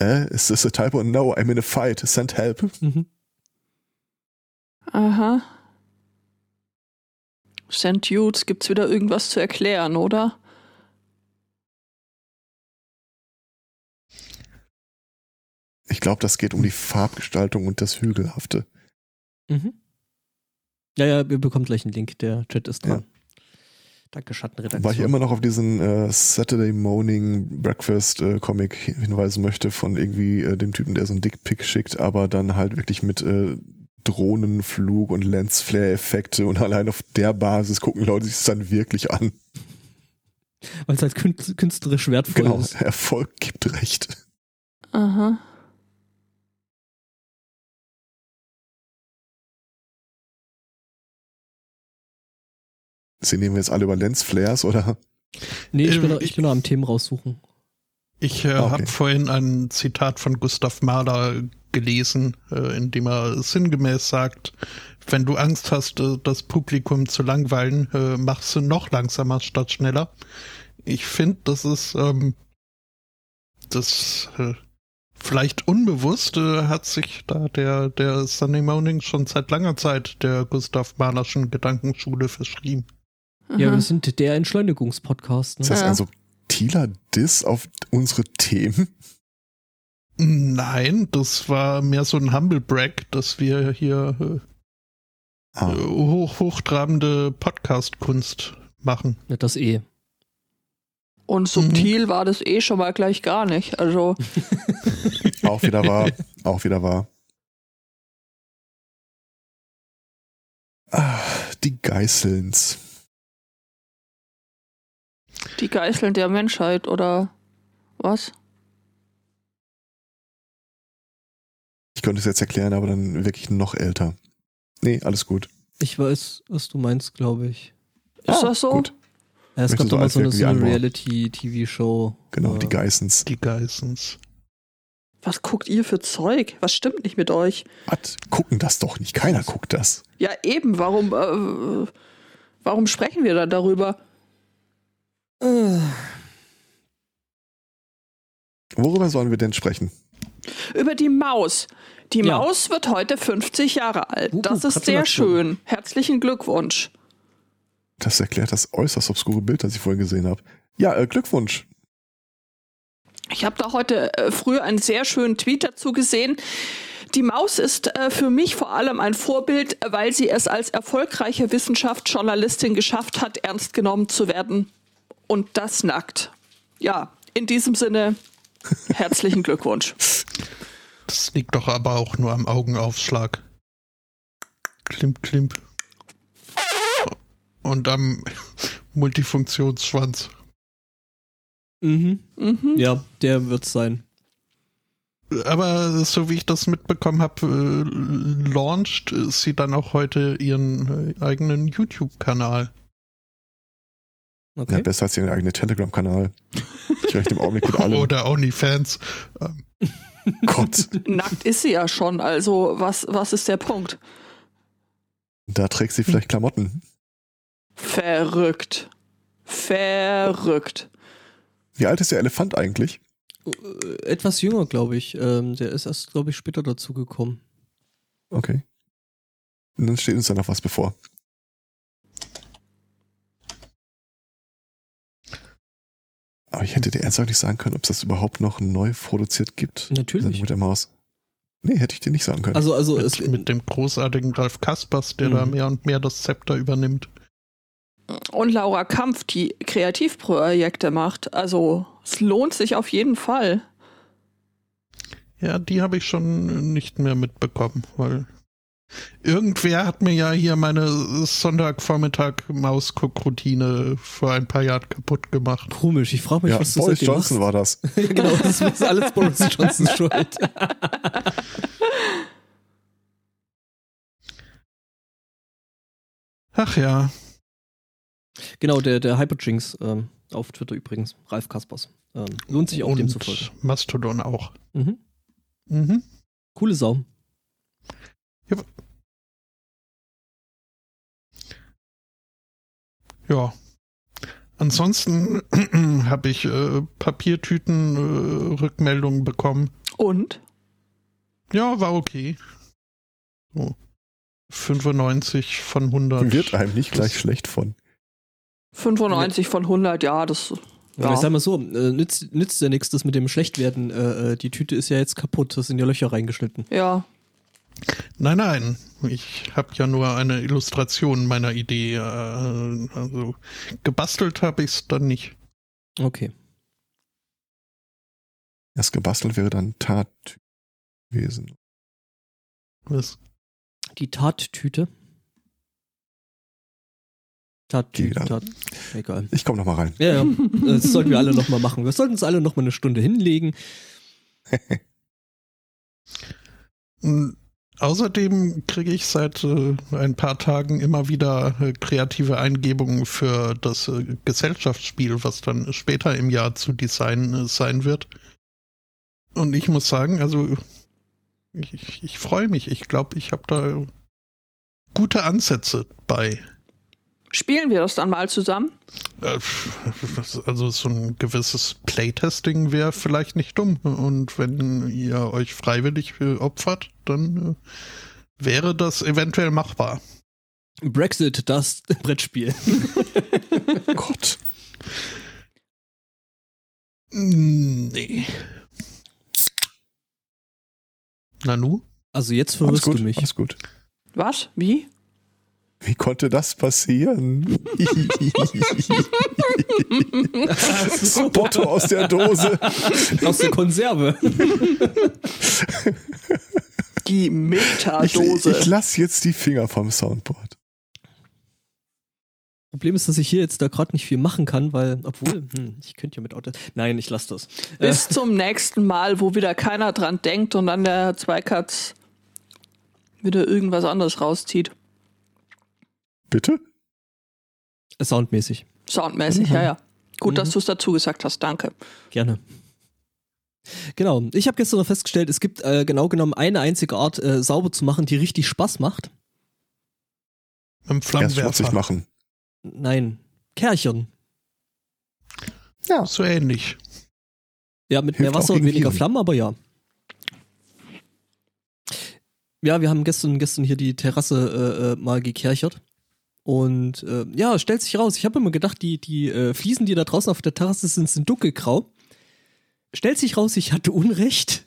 Äh, is this a typo? No, I'm in a fight. Send help. Mhm. Aha. St. Judes, gibt's wieder irgendwas zu erklären, oder? Ich glaube, das geht um die Farbgestaltung und das Hügelhafte. Mhm. Ja, ja, ihr bekommt gleich einen Link. Der Chat ist dran. Danke, Schattenredaktion. Weil ich immer noch auf diesen äh, Saturday Morning Breakfast äh, Comic hinweisen möchte von irgendwie äh, dem Typen, der so einen Dickpick schickt, aber dann halt wirklich mit äh, Drohnenflug und Lensflare-Effekte und allein auf der Basis gucken Leute sich das dann wirklich an. Weil es halt kün- künstlerisch wertvoll Genau, ist. Erfolg gibt recht. Aha. Sie nehmen wir jetzt alle über Lensflares oder? Nee, ich bin, Ähm, noch, ich ich- bin noch am Themen raussuchen. Ich äh, okay. habe vorhin ein Zitat von Gustav Mahler gelesen, äh, in dem er sinngemäß sagt, wenn du Angst hast, äh, das Publikum zu langweilen, äh, machst du noch langsamer statt schneller. Ich finde, das ist ähm, das äh, vielleicht unbewusst äh, hat sich da der der Sunday Morning schon seit langer Zeit der Gustav Mahlerschen Gedankenschule verschrieben. Ja, wir sind der Entschleunigungspodcast. Ist Ne? das Ja. ein subtiler Diss auf unsere Themen? Nein, das war mehr so ein Humble Brag, dass wir hier äh, Ah, äh, hoch, hochtrabende Podcast-Kunst machen. Ja, das eh. Und subtil war das eh schon mal gleich gar nicht. Also, auch wieder wahr, auch wieder wahr. Ah, die Geißelns. Die Geißeln der Menschheit, oder was? Ich könnte es jetzt erklären, aber dann wirklich noch älter. Nee, alles gut. Ich weiß, was du meinst, glaube ich. Ist Ah, das so? gut. Ja, es Möchtest gab doch mal so eine, so eine? Reality-TV-Show. Genau, äh, die Geißens. Die Geissens. Was guckt ihr für Zeug? Was stimmt nicht mit euch? Was? Gucken das doch nicht. Keiner guckt das. Ja, eben, warum, äh, warum sprechen wir dann darüber? Äh, Worüber sollen wir denn sprechen? Über die Maus. Die Ja. Maus wird heute 50 Jahre alt. Uh, Das ist sehr schön. Herzlichen Glückwunsch. Das erklärt das äußerst obskure Bild, das ich vorhin gesehen habe. Ja, äh, Glückwunsch. Ich habe da heute äh, früh einen sehr schönen Tweet dazu gesehen. Die Maus ist äh, für mich vor allem ein Vorbild, weil sie es als erfolgreiche Wissenschaftsjournalistin geschafft hat, ernst genommen zu werden. Und das nackt. Ja, in diesem Sinne, herzlichen Glückwunsch. Das liegt doch aber auch nur am Augenaufschlag. Klimp, klimp. Und am Multifunktionsschwanz. mhm. Mhm. Ja, der wird's sein. Aber so wie ich das mitbekommen habe, äh, launcht sie dann auch heute ihren äh, eigenen YouTube-Kanal. Ja, Okay. besser als ihren eigenen Telegram-Kanal. Ich rechne im Augenblick mit allem. Oder OnlyFans. Ähm, Gott, Nackt ist sie ja schon, also was, was ist der Punkt? da trägt sie vielleicht Klamotten. Verrückt. Verrückt. Wie alt ist der Elefant eigentlich? Äh, Etwas jünger, glaube ich. Ähm, der ist erst, glaube ich, später dazu gekommen. Okay. Und dann steht uns da noch was bevor. Aber ich hätte dir ernsthaft nicht sagen können, ob es das überhaupt noch neu produziert gibt. Natürlich. Mit der Maus. Nee, hätte ich dir nicht sagen können. Also, also es, mit, mit dem großartigen Ralf Kaspers, der da Mhm. mehr und mehr das Zepter übernimmt. Und Laura Kampf, die Kreativprojekte macht. Also es lohnt sich auf jeden Fall. Ja, die habe ich schon nicht mehr mitbekommen, weil irgendwer hat mir ja hier meine Sonntagvormittag-Mausguck-Routine vor ein paar Jahren kaputt gemacht. komisch. Ich frage mich, ja, was du Boris Johnson machst. war das. genau, das ist alles Boris Johnsons Schuld. Ach ja, genau, der, der Hyperdrinks ähm, auf Twitter übrigens. Ralf Kaspers. Ähm, lohnt sich auch dem zu folgen. und Mastodon auch. Mhm. Mhm. Coole Sau. Ja. Ansonsten habe ich äh, Papiertüten-Rückmeldungen bekommen. Und? Ja, war okay. So. 95 von 100. Wird einem nicht gleich schlecht von. 95 von 100, ja, das. Ja. Ja. Ich sag mal so, äh, nützt, nützt ja nichts, das mit dem Schlechtwerden. Äh, äh, die Tüte ist ja jetzt kaputt, das sind ja Löcher reingeschnitten. Ja. Nein, nein. Ich habe ja nur eine Illustration meiner Idee. Äh, also gebastelt habe ich es dann nicht. Okay. Das gebastelt wäre dann Tat gewesen. Was? Die Tattüte. Tattüte, Tat. Egal. Ich komme noch mal rein. Ja, ja. Das sollten wir alle nochmal machen. Wir sollten uns alle nochmal eine Stunde hinlegen. Außerdem kriege ich seit äh, ein paar Tagen immer wieder äh, kreative Eingebungen für das äh, Gesellschaftsspiel, was dann später im Jahr zu designen äh, sein wird. Und ich muss sagen, also ich, ich freue mich. Ich glaube, ich habe da gute Ansätze bei. Spielen wir das dann mal zusammen? Äh, Also so ein gewisses Playtesting wäre vielleicht nicht dumm. Und wenn ihr euch freiwillig äh, opfert, dann äh, wäre das eventuell machbar. Brexit, das Brettspiel. Gott. Nee. Nanu? Also jetzt verwirrst du mich. alles gut. Was? Wie? Wie konnte das passieren? Botto aus der Dose. Aus der Konserve. Die Ich, Metadose. ich lasse jetzt die Finger vom Soundboard. Problem ist, dass ich hier jetzt da gerade nicht viel machen kann, weil, obwohl, hm, ich könnte ja mit Auto. Nein, ich lasse das. Äh, Bis zum nächsten Mal, wo wieder keiner dran denkt und dann der Zweikatz wieder irgendwas anderes rauszieht. Bitte? soundmäßig. Soundmäßig, Mhm. ja, ja. Gut, Mhm. dass du es dazu gesagt hast, danke. Gerne. Genau. Ich habe gestern noch festgestellt, es gibt äh, genau genommen eine einzige Art, äh, sauber zu machen, die richtig Spaß macht. Im Erst schmutzig Flammenwerfer. machen. Nein, Kärchern. Ja. So ähnlich. Ja, mit Hilft mehr Wasser und weniger. Flammen, aber ja. Ja, wir haben gestern, gestern hier die Terrasse äh, äh, mal gekerchert. Und äh, ja, stellt sich raus, ich habe immer gedacht, die, die äh, Fliesen, die da draußen auf der Terrasse sind, sind dunkelgrau. Stellt sich raus, ich hatte Unrecht.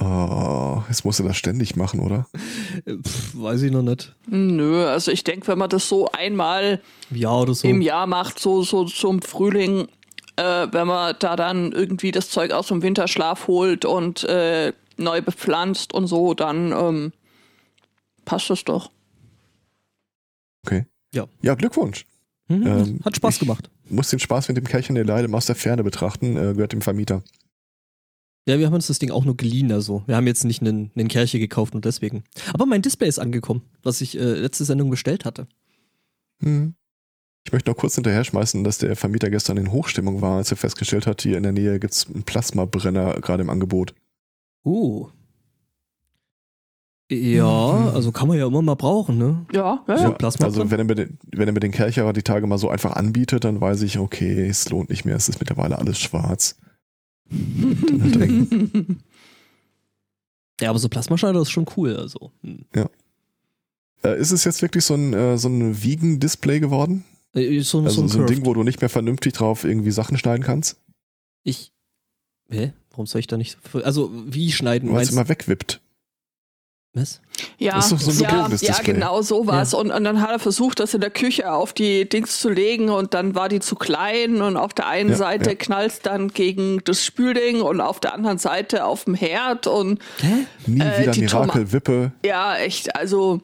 Oh, jetzt musst du das ständig machen, oder? Äh, Pff, weiß ich noch nicht. Nö, also ich denke, wenn man das so einmal Ja oder so. im Jahr macht, so, so zum Frühling, äh, wenn man da dann irgendwie das Zeug aus dem Winterschlaf holt und äh, neu bepflanzt und so, dann ähm, passt das doch. Okay. Ja. Ja, Glückwunsch. Mhm, Ähm, Hat Spaß gemacht. Muss den Spaß mit dem Kärchen der Leide aus der Ferne betrachten, äh, gehört dem Vermieter. Ja, wir haben uns das Ding auch nur geliehen, also. Wir haben jetzt nicht einen, einen Kerche gekauft und deswegen. Aber mein Display ist angekommen, was ich äh, letzte Sendung bestellt hatte. Hm. Ich möchte noch kurz hinterher schmeißen, dass der Vermieter gestern in Hochstimmung war, als er festgestellt hat, hier in der Nähe gibt's einen Plasmabrenner gerade im Angebot. Uh. Ja, Mhm. also kann man ja immer mal brauchen, ne? Ja, ja, So ja. Plasma also wenn er, mir den, wenn er mir den Kercher die Tage mal so einfach anbietet, dann weiß ich, okay, es lohnt nicht mehr, es ist mittlerweile alles schwarz. Ja, aber so Plasmaschneider ist schon cool, also. Hm. Äh, ist es jetzt wirklich so ein, äh, so ein Vegan-Display geworden? Äh, So, Also so ein so ein. Ding, wo du nicht mehr vernünftig drauf irgendwie Sachen schneiden kannst? Ich. Hä? Warum soll ich da nicht. Also, wie schneiden? Weil es immer wegwippt. Was? Ja, Das ist doch so ja, ja genau so war es. Und, und dann hat er versucht, das in der Küche auf die Dings zu legen und dann war die zu klein und auf der einen Ja, Seite ja. knallt dann gegen das Spülding und auf der anderen Seite auf dem Herd und Hä? Nie Äh, wieder die Mirakel, Wippe. ja, echt, also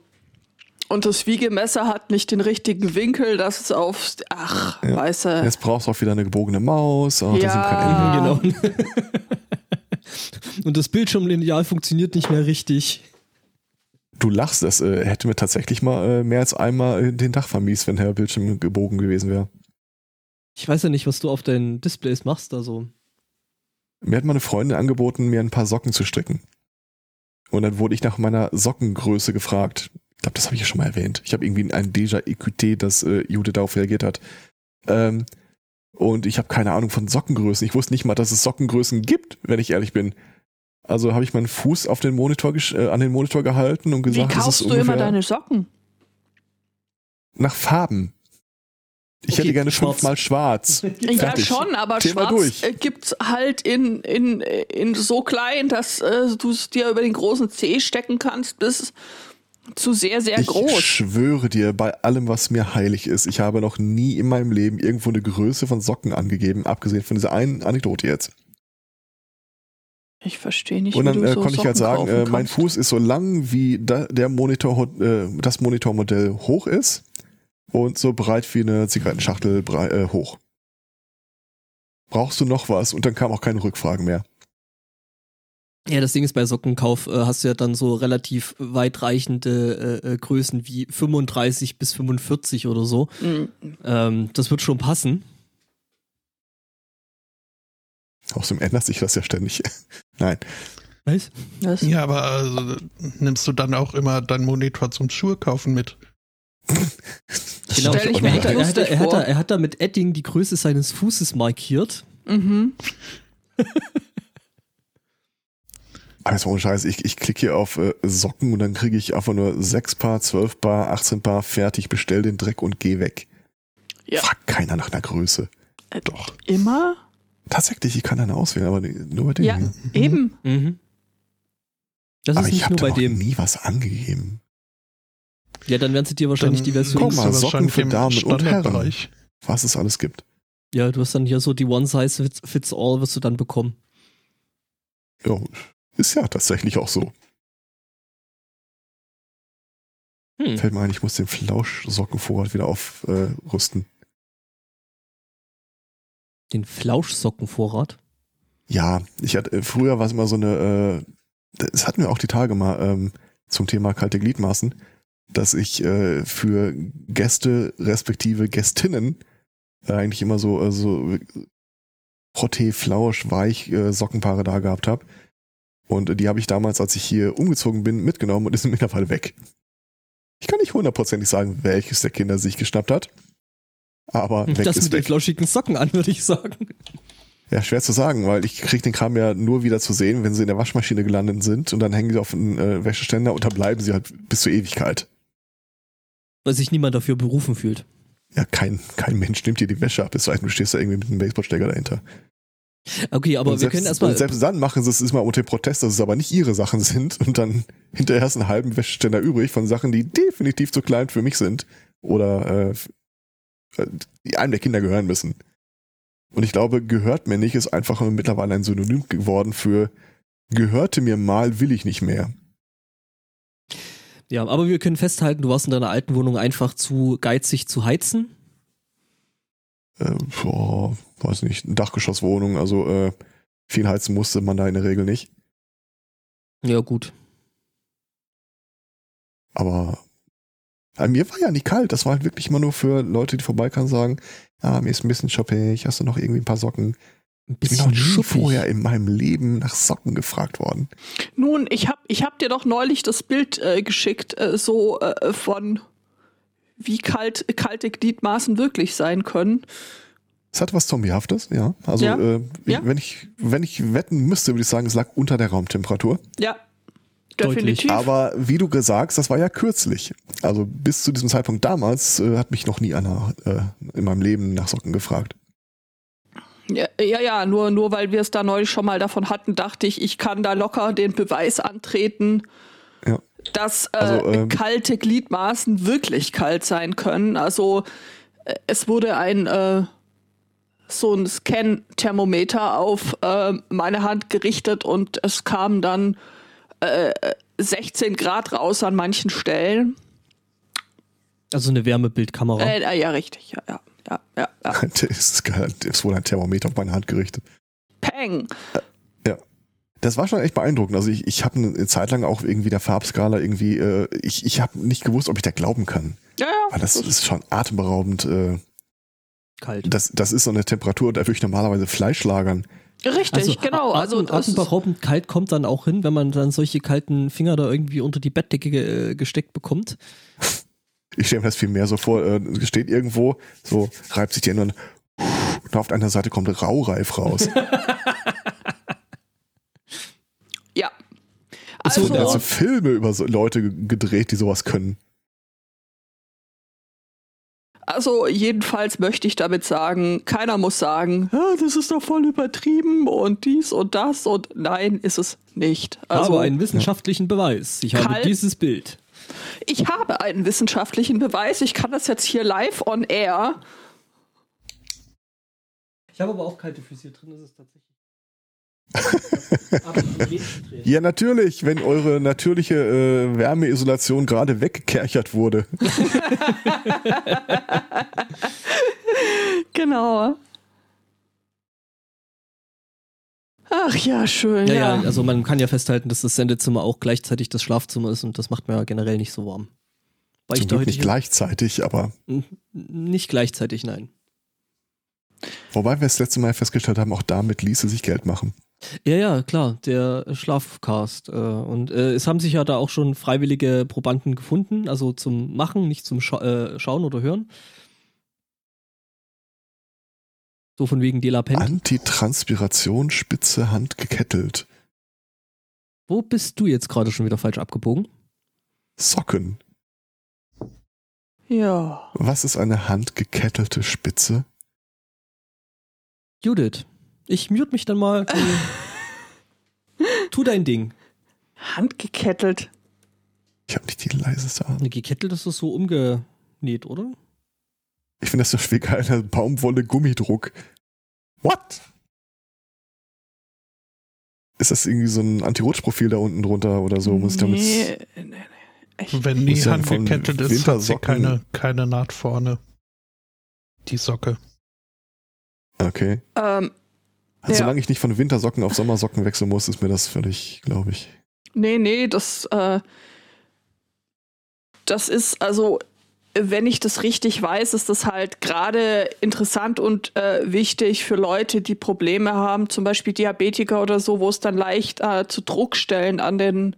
und das Wiegemesser hat nicht den richtigen Winkel, dass es auf, ach, Ja. weißt du, Jetzt brauchst du auch wieder eine gebogene Maus. Oh, da Ja. sind keine Enden. Genau. Und das Bildschirmlineal funktioniert nicht mehr richtig. Du lachst, das äh, hätte mir tatsächlich mal äh, mehr als einmal äh, den Dach vermies, wenn der Bildschirm gebogen gewesen wäre. Ich weiß ja nicht, was du auf deinen Displays machst, also. Mir hat meine Freundin angeboten, mir ein paar Socken zu stricken. Und dann wurde ich nach meiner Sockengröße gefragt. Ich glaube, das habe ich ja schon mal erwähnt. Ich habe irgendwie ein Déjà EQT, das äh, Jude darauf reagiert hat. Ähm, und ich habe keine Ahnung von Sockengrößen. Ich wusste nicht mal, dass es Sockengrößen gibt, wenn ich ehrlich bin. Also habe ich meinen Fuß auf den Monitor äh, an den Monitor gehalten und wie gesagt, das kaufst ist du immer deine Socken? nach Farben. Ich Okay, hätte gerne schwarz. fünfmal schwarz. Ja, Fertig. schon, aber Thema schwarz durch. äh, gibt's halt in, in, in so klein, dass äh, du es dir über den großen C stecken kannst, bis zu sehr, sehr ich groß. schwöre dir, bei allem, was mir heilig ist, ich habe noch nie in meinem Leben irgendwo eine Größe von Socken angegeben, abgesehen von dieser einen Anekdote jetzt. Ich verstehe nicht, Und dann wie du äh, so konnte ich halt sagen, äh, mein. Fuß ist so lang, wie da, der Monitor, äh, das Monitormodell hoch ist und so breit wie eine Zigarettenschachtel brei- äh, hoch. Brauchst du noch was? Und dann kam auch keine Rückfragen mehr. Ja, das Ding ist bei Sockenkauf äh, hast du ja dann so relativ weitreichende äh, äh, Größen wie 35 bis 45 oder so. Mhm. Ähm, das wird schon passen. Außerdem ändert sich das ja ständig. Nein. Was? Das, Ja, aber also, nimmst du dann auch immer deinen Monitor zum Schuhe kaufen mit? Genau, Stell ich er, mir hat, echt er, hat, er, hat, er hat da mit Edding die Größe seines Fußes markiert. mhm. Mal ohne Scheiß, ich, ich klicke hier auf äh, Socken und dann kriege ich einfach nur 6 Paar, 12 Paar, 18 Paar, fertig, bestell den Dreck und geh weg. Ja. Fragt keiner nach einer Größe. Doch. Immer? Tatsächlich, ich kann eine auswählen, aber nur bei denen. Ja, eben. Mhm. Das aber ist ich nicht habe nur bei noch dem. nie was angegeben. Ja, dann werden sie dir wahrscheinlich die Version. Guck mal, Socken für Damen und Herren. Was es alles gibt. Ja, du hast dann hier so die One Size Fits- Fits All, wirst du dann bekommen. Ja, ist ja tatsächlich auch so. Hm. Fällt mir ein, ich muss den Flauschsockenvorrat wieder aufrüsten. Den Flauschsockenvorrat. Ja, ich hatte, äh, früher war es immer so eine, äh, das hatten wir auch die Tage mal ähm, zum Thema kalte Gliedmaßen, dass ich äh, für Gäste respektive Gästinnen äh, eigentlich immer so, äh, so Frotté, Flausch, Weich äh, Sockenpaare da gehabt habe. Und äh, die habe ich damals, als ich hier umgezogen bin, mitgenommen und ist mittlerweile weg. Ich kann nicht hundertprozentig sagen, welches der Kinder sich geschnappt hat. Aber weg das ist mit den weg. flauschigen Socken an, würde ich sagen. Ja, schwer zu sagen, weil ich krieg den Kram ja nur wieder zu sehen, wenn sie in der Waschmaschine gelandet sind und dann hängen sie auf einen äh, Wäscheständer und da bleiben sie halt bis zur Ewigkeit. Weil sich niemand dafür berufen fühlt. Ja, kein, kein Mensch nimmt dir die Wäsche ab, es sei denn, du stehst da irgendwie mit einem Baseballstecker dahinter. Okay, aber und, wir selbst, können erstmal. selbst dann machen sie es immer unter dem Protest, dass es aber nicht ihre Sachen sind und dann hinterher ist ein halben Wäscheständer übrig von Sachen, die definitiv zu klein für mich sind oder äh, die einem der Kinder gehören müssen. Und ich glaube, gehört mir nicht ist einfach mittlerweile ein Synonym geworden für gehörte mir mal, will ich nicht mehr. Ja, aber wir können festhalten, du warst in deiner alten Wohnung einfach zu geizig zu heizen. Äh, boah, weiß nicht, eine Dachgeschosswohnung, also äh, viel heizen musste man da in der Regel nicht. Ja, gut. Aber Aber mir war ja nicht kalt. Das war halt wirklich immer nur für Leute, die vorbeikamen, sagen, ah, mir ist ein bisschen schoppig, hast du noch irgendwie ein paar Socken? Ein Ich bin vorher in meinem Leben nach Socken gefragt worden. Nun, ich hab, ich hab dir doch neulich das Bild äh, geschickt, äh, so äh, von wie kalt kalte Gliedmaßen wirklich sein können. Es hat was Zombiehaftes, ja. Also Ja. Äh, ich, Ja. wenn ich wenn ich wetten müsste, würde ich sagen, es lag unter der Raumtemperatur. Ja, Deutlich. Aber wie du gesagt, das war ja kürzlich. Also bis zu diesem Zeitpunkt damals äh, hat mich noch nie einer äh, in meinem Leben nach Socken gefragt. Ja, ja, ja, nur, nur weil wir es da neulich schon mal davon hatten, dachte ich, ich kann da locker den Beweis antreten, Ja. dass äh, Also, ähm, kalte Gliedmaßen wirklich kalt sein können. Also äh, es wurde ein äh, so ein Scan-Thermometer auf äh, meine Hand gerichtet und es kam dann äh, 16 Grad raus an manchen Stellen. Also eine Wärmebildkamera. Äh, äh, ja, richtig, ja, ja, ja, ja, ja. Das ist wurde ein Thermometer auf meine Hand gerichtet. Peng. Das war schon echt beeindruckend. Also ich, ich habe eine Zeit lang auch irgendwie der Farbskala irgendwie, äh, ich, ich habe nicht gewusst, ob ich da glauben kann. Ja, ja. Weil das ist schon atemberaubend. Äh, Kalt. das, das ist so eine Temperatur, da würde ich normalerweise Fleisch lagern. Richtig, genau. Also Atem, atemberaubend kalt kommt dann auch hin, wenn man dann solche kalten Finger da irgendwie unter die Bettdecke ge- gesteckt bekommt. Ich stelle mir das viel mehr so vor, äh, es steht irgendwo, so reibt sich die Hände und, auf einer Seite kommt Raureif raus. ja. Also, der- ganze Filme über so Leute ge- gedreht, die sowas können. Also jedenfalls möchte ich damit sagen, keiner muss sagen, "Ja, das ist doch voll übertrieben und dies und das und nein, ist es nicht. Also aber einen wissenschaftlichen Beweis. Ich habe dieses Bild. ich habe einen wissenschaftlichen Beweis. Ich kann das jetzt hier live on air. Ich habe aber auch kalte Füße hier drin, ist es tatsächlich. Ja, natürlich, wenn eure natürliche äh, Wärmeisolation gerade weggekerchert wurde. Genau. Ach ja, schön. Ja, Ja, ja, also man kann ja festhalten, dass das Sendezimmer auch gleichzeitig das Schlafzimmer ist und das macht mir ja generell nicht so warm. Weil Zum ich Glück nicht gleichzeitig, aber Nicht gleichzeitig, nein. wobei wir das letzte Mal festgestellt haben, auch damit ließe sich Geld machen. Ja, ja, klar, der Schlafcast. Äh, und äh, es haben sich ja da auch schon freiwillige Probanden gefunden, also zum Machen, nicht zum Scha äh, Schauen oder Hören. So von wegen Dela Pennt. Antitranspiration, spitze Hand gekettelt. Wo bist du jetzt gerade schon wieder falsch abgebogen? Socken. ja. Was ist eine handgekettelte Spitze? Judith, ich mute mich dann mal. tu dein Ding. Handgekettelt. Ich habe nicht die leiseste Ahnung. Gekettelt ist das so umgenäht, oder? Ich finde das so viel geiler. Baumwolle Gummidruck. What? Ist das irgendwie so ein Anti-Rutsch-Profil da unten drunter oder so? Muss ich damit. nee, nee, nee. Ich, Wenn die Hand von gekettet ist, hat sie keine, keine Naht vorne. Die Socke. Okay. ähm, Also, Ja. Solange ich nicht von Wintersocken auf Sommersocken wechseln muss, ist mir das völlig, glaube ich. nee, nee, das, äh, das ist, also, wenn ich das richtig weiß, ist das halt gerade interessant und äh, wichtig für Leute, die Probleme haben, zum Beispiel Diabetiker oder so, wo es dann leicht äh, zu Druckstellen an den,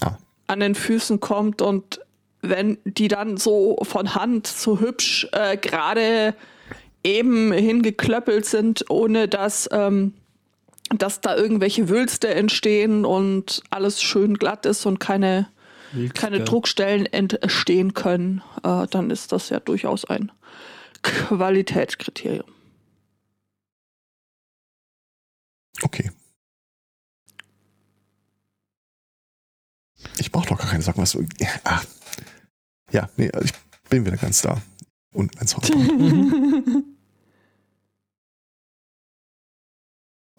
Ah. an den Füßen kommt und wenn die dann so von Hand so hübsch äh, gerade eben hingeklöppelt sind, ohne dass, ähm, dass da irgendwelche Wülste entstehen und alles schön glatt ist und keine, keine. Druckstellen entstehen können, äh, dann ist das ja durchaus ein Qualitätskriterium. Okay. Ich brauche doch gar keine Socken. Was, ja, ah. ja, nee, ich bin wieder ganz da. Und mein Song.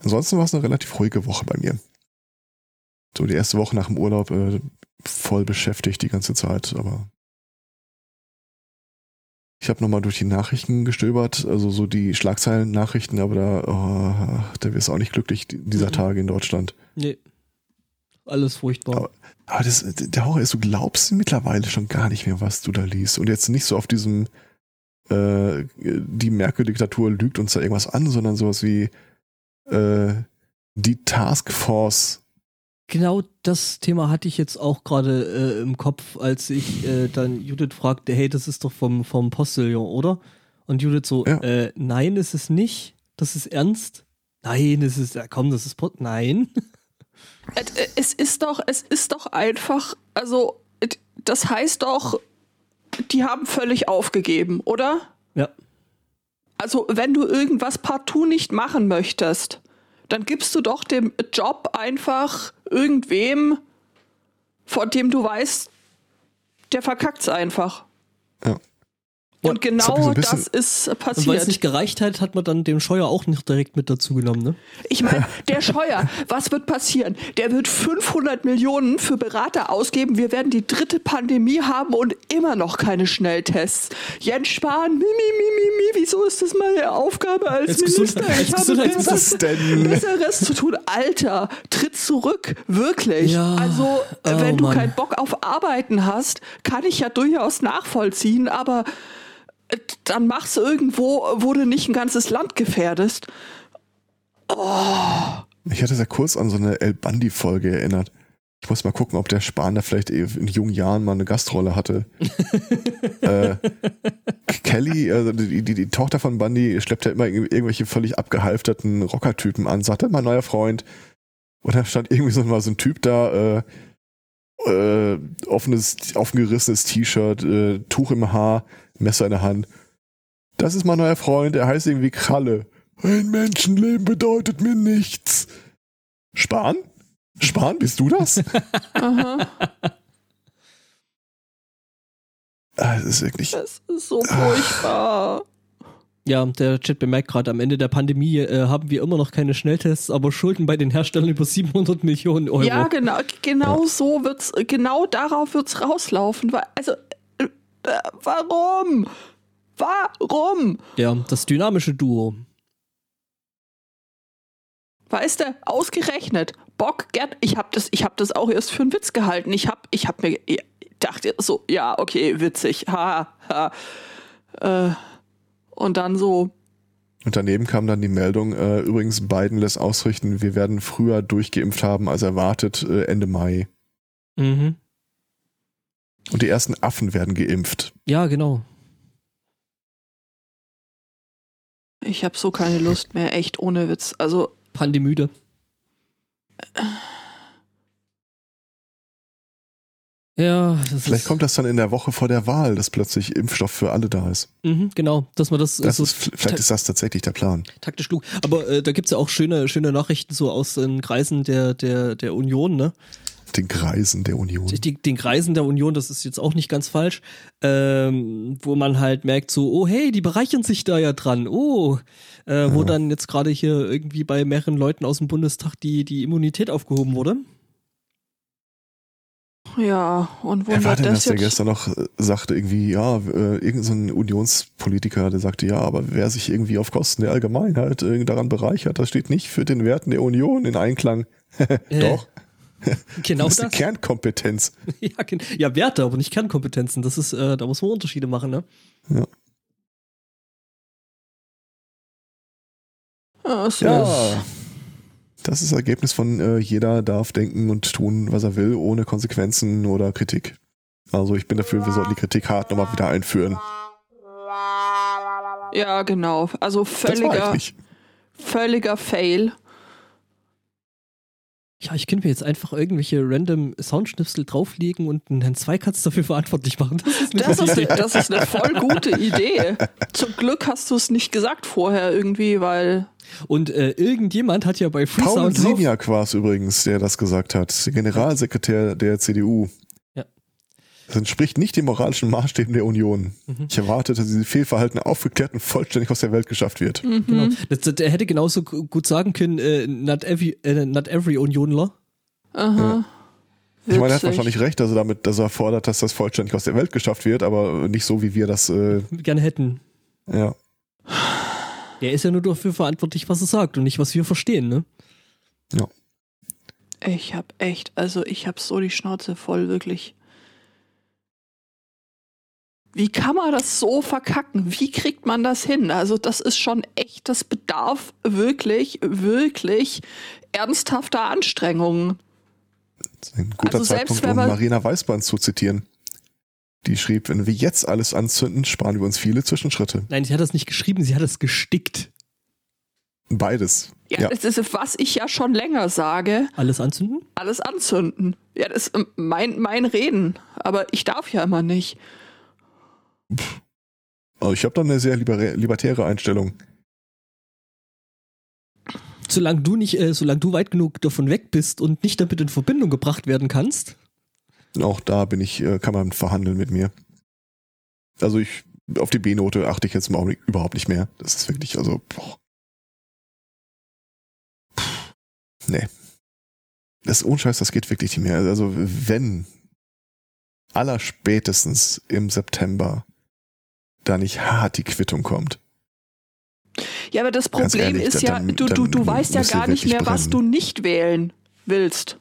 Ansonsten war es eine relativ ruhige Woche bei mir. So die erste Woche nach dem Urlaub äh, voll beschäftigt die ganze Zeit, aber ich habe nochmal durch die Nachrichten gestöbert, also so die Schlagzeilen-Nachrichten, aber da, oh, da wirst du auch nicht glücklich die- dieser Mhm. Tage in Deutschland. Nee. alles furchtbar. Aber, aber das, der Horror ist, du glaubst mittlerweile schon gar nicht mehr, was du da liest. Und jetzt nicht so auf diesem, äh, die Merkel-Diktatur lügt uns da irgendwas an, sondern sowas wie äh, die Taskforce. Genau das Thema hatte ich jetzt auch gerade äh, im Kopf, als ich äh, dann Judith fragte, hey, das ist doch vom, vom Postillon, oder? Und Judith so, Ja. äh, nein, ist es nicht. Das ist ernst. Nein, es ist, ja, komm, das ist Post. Nein. Äh, Es ist doch, es ist doch einfach, also das heißt doch, die haben völlig aufgegeben, oder? Ja. Also wenn du irgendwas partout nicht machen möchtest, dann gibst du doch dem Job einfach irgendwem, von dem du weißt, der verkackt's einfach. Ja. Und das so genau ein bisschen- das ist Und weil es passiert. nicht gereicht hat, hat man dann dem Scheuer auch nicht direkt mit dazu genommen, ne? Ich meine, der Scheuer, was wird passieren? Der wird 500 Millionen für Berater ausgeben. Wir werden die dritte Pandemie haben und immer noch keine Schnelltests. Jens Spahn, mi, mi, mi, mi, mi, wieso ist das meine Aufgabe als, Als Minister? Als ich habe denn? Besseres zu tun. Alter, tritt zurück. Wirklich. Ja, Also, oh wenn du Mann. keinen Bock auf Arbeiten hast, kann ich ja durchaus nachvollziehen, aber dann mach's irgendwo, wo du nicht ein ganzes Land gefährdest. Ich hatte sehr kurz an so eine El Bandi-Folge erinnert. Ich muss mal gucken, ob der Spahn da vielleicht in jungen Jahren mal eine Gastrolle hatte. äh, Kelly, also die, die, die Tochter von Bundy, schleppt ja immer irg- irgendwelche völlig abgehalfterten Rockertypen an, sagte, mein neuer Freund. Und da stand irgendwie so mal so ein Typ da, äh, äh, offenes, offengerissenes T-Shirt, äh, Tuch im Haar, Messer in der Hand. Das ist mein neuer Freund, er heißt irgendwie Kralle. Ein Menschenleben bedeutet mir nichts. Spahn? Spahn, bist du das? Aha. Ah, Das ist wirklich. Das ist so furchtbar. Ja, der Chat bemerkt gerade, am Ende der Pandemie äh, haben wir immer noch keine Schnelltests, aber Schulden bei den Herstellern über 700 Millionen Euro. Ja, genau, genau so wird's, genau darauf wird's rauslaufen. Weil, also, warum? Warum? ja, das dynamische Duo. Weißt du, ausgerechnet, Bock, Gerd, ich hab das, ich hab das auch erst für einen Witz gehalten. Ich hab, ich hab mir ich dachte so, ja, okay, witzig, ha, ha. Äh, und dann so, Und daneben kam dann die Meldung, äh, übrigens, Biden lässt ausrichten, wir werden früher durchgeimpft haben als erwartet, äh, Ende Mai. Mhm. Und die ersten Affen werden geimpft. Ja, genau. ich hab so keine Lust mehr, echt ohne Witz. Also, Pandemüde. Ja, das Vielleicht ist, kommt das dann in der Woche vor der Wahl, dass plötzlich Impfstoff für alle da ist. Mhm, genau, dass man das, Das so ist, vielleicht ist das tatsächlich der Plan. taktisch klug. Aber äh, da gibt's ja auch schöne, schöne Nachrichten so aus den Kreisen der, der, der Union, ne? Den Kreisen der Union. Die, den Kreisen der Union, das ist jetzt auch nicht ganz falsch, ähm, wo man halt merkt so, oh hey, die bereichern sich da ja dran, oh, äh, wo Ja. dann jetzt gerade hier irgendwie bei mehreren Leuten aus dem Bundestag die, die Immunität aufgehoben wurde. ja, und Wer war wundert denn das, das der gestern noch äh, sagte irgendwie, ja, äh, irgendein so ein Unionspolitiker, der sagte, ja, aber wer sich irgendwie auf Kosten der Allgemeinheit äh, daran bereichert, das steht nicht für den Werten der Union in Einklang. Doch, Genau das ist das. die Kernkompetenz. ja, ja, Werte, aber nicht Kernkompetenzen. Das ist, äh, da muss man Unterschiede machen, ne? Ja, so. Ja. Das ist das Ergebnis von äh, jeder darf denken und tun, was er will, ohne Konsequenzen oder Kritik. Also ich bin dafür, wir sollten die Kritik hart nochmal wieder einführen. ja, genau. Also Das war ich völliger, nicht. völliger Fail. Ja, ich könnte mir jetzt einfach irgendwelche random Soundschnipsel drauflegen und einen Herrn Zweikatz dafür verantwortlich machen. Das ist eine Das ist, Idee. das ist eine voll gute Idee. Zum Glück hast du es nicht gesagt vorher irgendwie, weil Und äh, irgendjemand hat ja bei Paul Freesound auf, Simiak war es übrigens, der das gesagt hat. Der Generalsekretär der CDU. Ja. Das entspricht nicht den moralischen Maßstäben der Union. Mhm. Ich erwarte, dass diese Fehlverhalten aufgeklärt und vollständig aus der Welt geschafft wird. Genau. Das, das, er hätte genauso gu- gut sagen können, äh, not, every, äh, not every Unionler. aha. Ich meine, er hat wahrscheinlich recht, also damit, dass er fordert, dass das vollständig aus der Welt geschafft wird, aber nicht so, wie wir das, äh, Gerne hätten. ja. Der ist ja nur dafür verantwortlich, was er sagt und nicht, was wir verstehen, ne? Ich hab echt, also ich hab so die Schnauze voll, wirklich. Wie kann man das so verkacken? Wie kriegt man das hin? Also das ist schon echt, das bedarf wirklich, wirklich ernsthafter Anstrengungen. Das ist ein guter Also selbst Zeitpunkt, wenn um Marina Weißband zu zitieren. Die schrieb, wenn wir jetzt alles anzünden, sparen wir uns viele Zwischenschritte. Nein, sie hat das nicht geschrieben, sie hat es gestickt. Beides. Ja, Ja. das ist, was ich ja schon länger sage, Alles anzünden? alles anzünden. Ja, das ist mein, mein Reden. Aber ich darf ja immer nicht. Also ich habe da eine sehr liber libertäre Einstellung. Solange du nicht, äh, solange du weit genug davon weg bist und nicht damit in Verbindung gebracht werden kannst. Auch da bin ich, äh, kann man verhandeln mit mir. Also ich, auf die B-Note achte ich jetzt im Augenblick überhaupt nicht mehr. Das ist wirklich, also, boah. Nee. Das ist ohne Scheiß, das geht wirklich nicht mehr. Also wenn allerspätestens im September da nicht hart die Quittung kommt. Ja, aber das Problem ehrlich, ist ja, dann- du, du, du weißt ja gar nicht mehr, was brennen. du nicht wählen willst.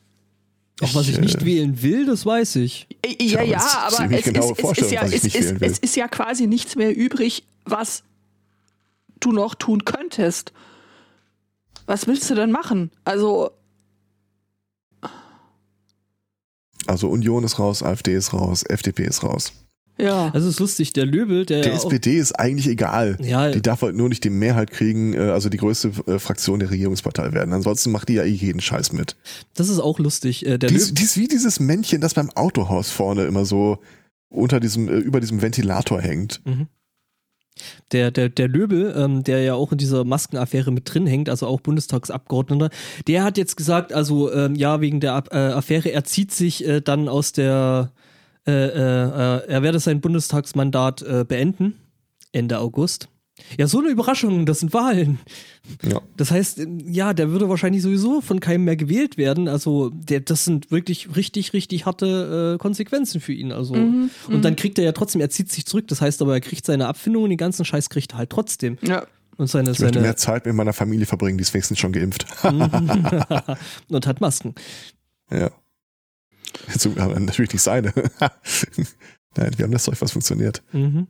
Auch was ich äh, nicht wählen will, das weiß ich. Äh, Ja, ja, aber ist ja, was es ist ja quasi nichts mehr übrig, was du noch tun könntest. Was willst du denn machen? Also, Also Union ist raus, AfD ist raus, FDP ist raus. Ja. Also es ist lustig, der Löbel, der, Der ja auch, SPD ist eigentlich egal. ja, Die darf halt nur nicht die Mehrheit kriegen, äh, also die größte äh, Fraktion der Regierungspartei werden. Ansonsten macht die ja eh jeden Scheiß mit. das ist auch lustig. Äh, der Die Löbel, ist, die ist wie dieses Männchen, das beim Autohaus vorne immer so unter diesem, äh, über diesem Ventilator hängt. Mhm. Der, der, der Löbel, ähm, der ja auch in dieser Maskenaffäre mit drin hängt, also auch Bundestagsabgeordneter, der hat jetzt gesagt, also ähm, ja, wegen der äh, Affäre, er zieht sich äh, dann aus der, äh, äh, äh, er werde sein Bundestagsmandat äh, beenden, Ende August. Ja, so eine Überraschung, das sind Wahlen. Ja. Das heißt, ja, der würde wahrscheinlich sowieso von keinem mehr gewählt werden. Also, der, das sind wirklich richtig, richtig harte äh, Konsequenzen für ihn. Also, Mhm, und dann kriegt er ja trotzdem, er zieht sich zurück. Das heißt aber, er kriegt seine Abfindung und den ganzen Scheiß kriegt er halt trotzdem. ja. Und seine, Ich möchte seine mehr Zeit mit meiner Familie verbringen, die ist wenigstens schon geimpft. und hat Masken. ja. Jetzt, aber natürlich nicht seine. Nein, wir haben das Zeug, was funktioniert. Mhm.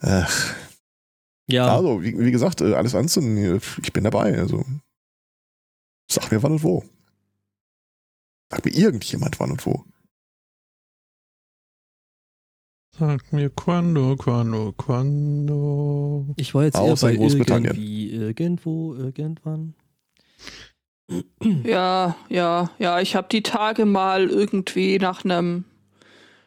Ach, Ja, Also, wie, wie gesagt, äh, alles anzünden, ich bin dabei. Also, sag mir wann und wo. Sag mir irgendjemand wann und wo. Sag mir quando, quando, quando. ich war jetzt eher Außer bei in Großbritannien. irgendwie, irgendwo, irgendwann. Ja, ja, ja, ich habe die Tage mal irgendwie nach einem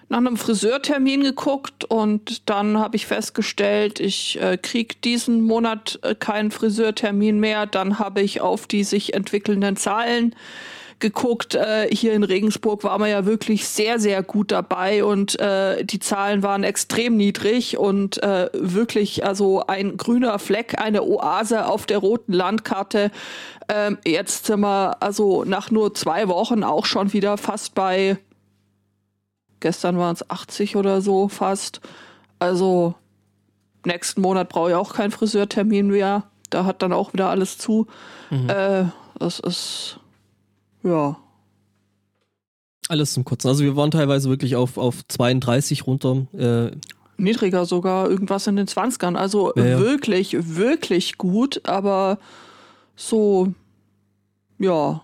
nach einem Friseurtermin geguckt und dann habe ich festgestellt, ich äh, krieg diesen Monat äh, keinen Friseurtermin mehr. Dann habe ich auf die sich entwickelnden Zahlen geguckt. Äh, hier in Regensburg war man ja wirklich sehr, sehr gut dabei und äh, die Zahlen waren extrem niedrig und äh, wirklich also ein grüner Fleck, eine Oase auf der roten Landkarte. Ähm, jetzt sind wir also nach nur zwei Wochen auch schon wieder fast bei, gestern waren es 80 oder so fast. Also nächsten Monat brauche ich auch keinen Friseurtermin mehr. Da hat dann auch wieder alles zu. Äh, das ist, ja. Alles zum Kurzen. Also wir waren teilweise wirklich auf, auf 32 runter. Äh, niedriger sogar, irgendwas in den 20ern. Also Ja, ja. wirklich, wirklich gut, aber so, ja,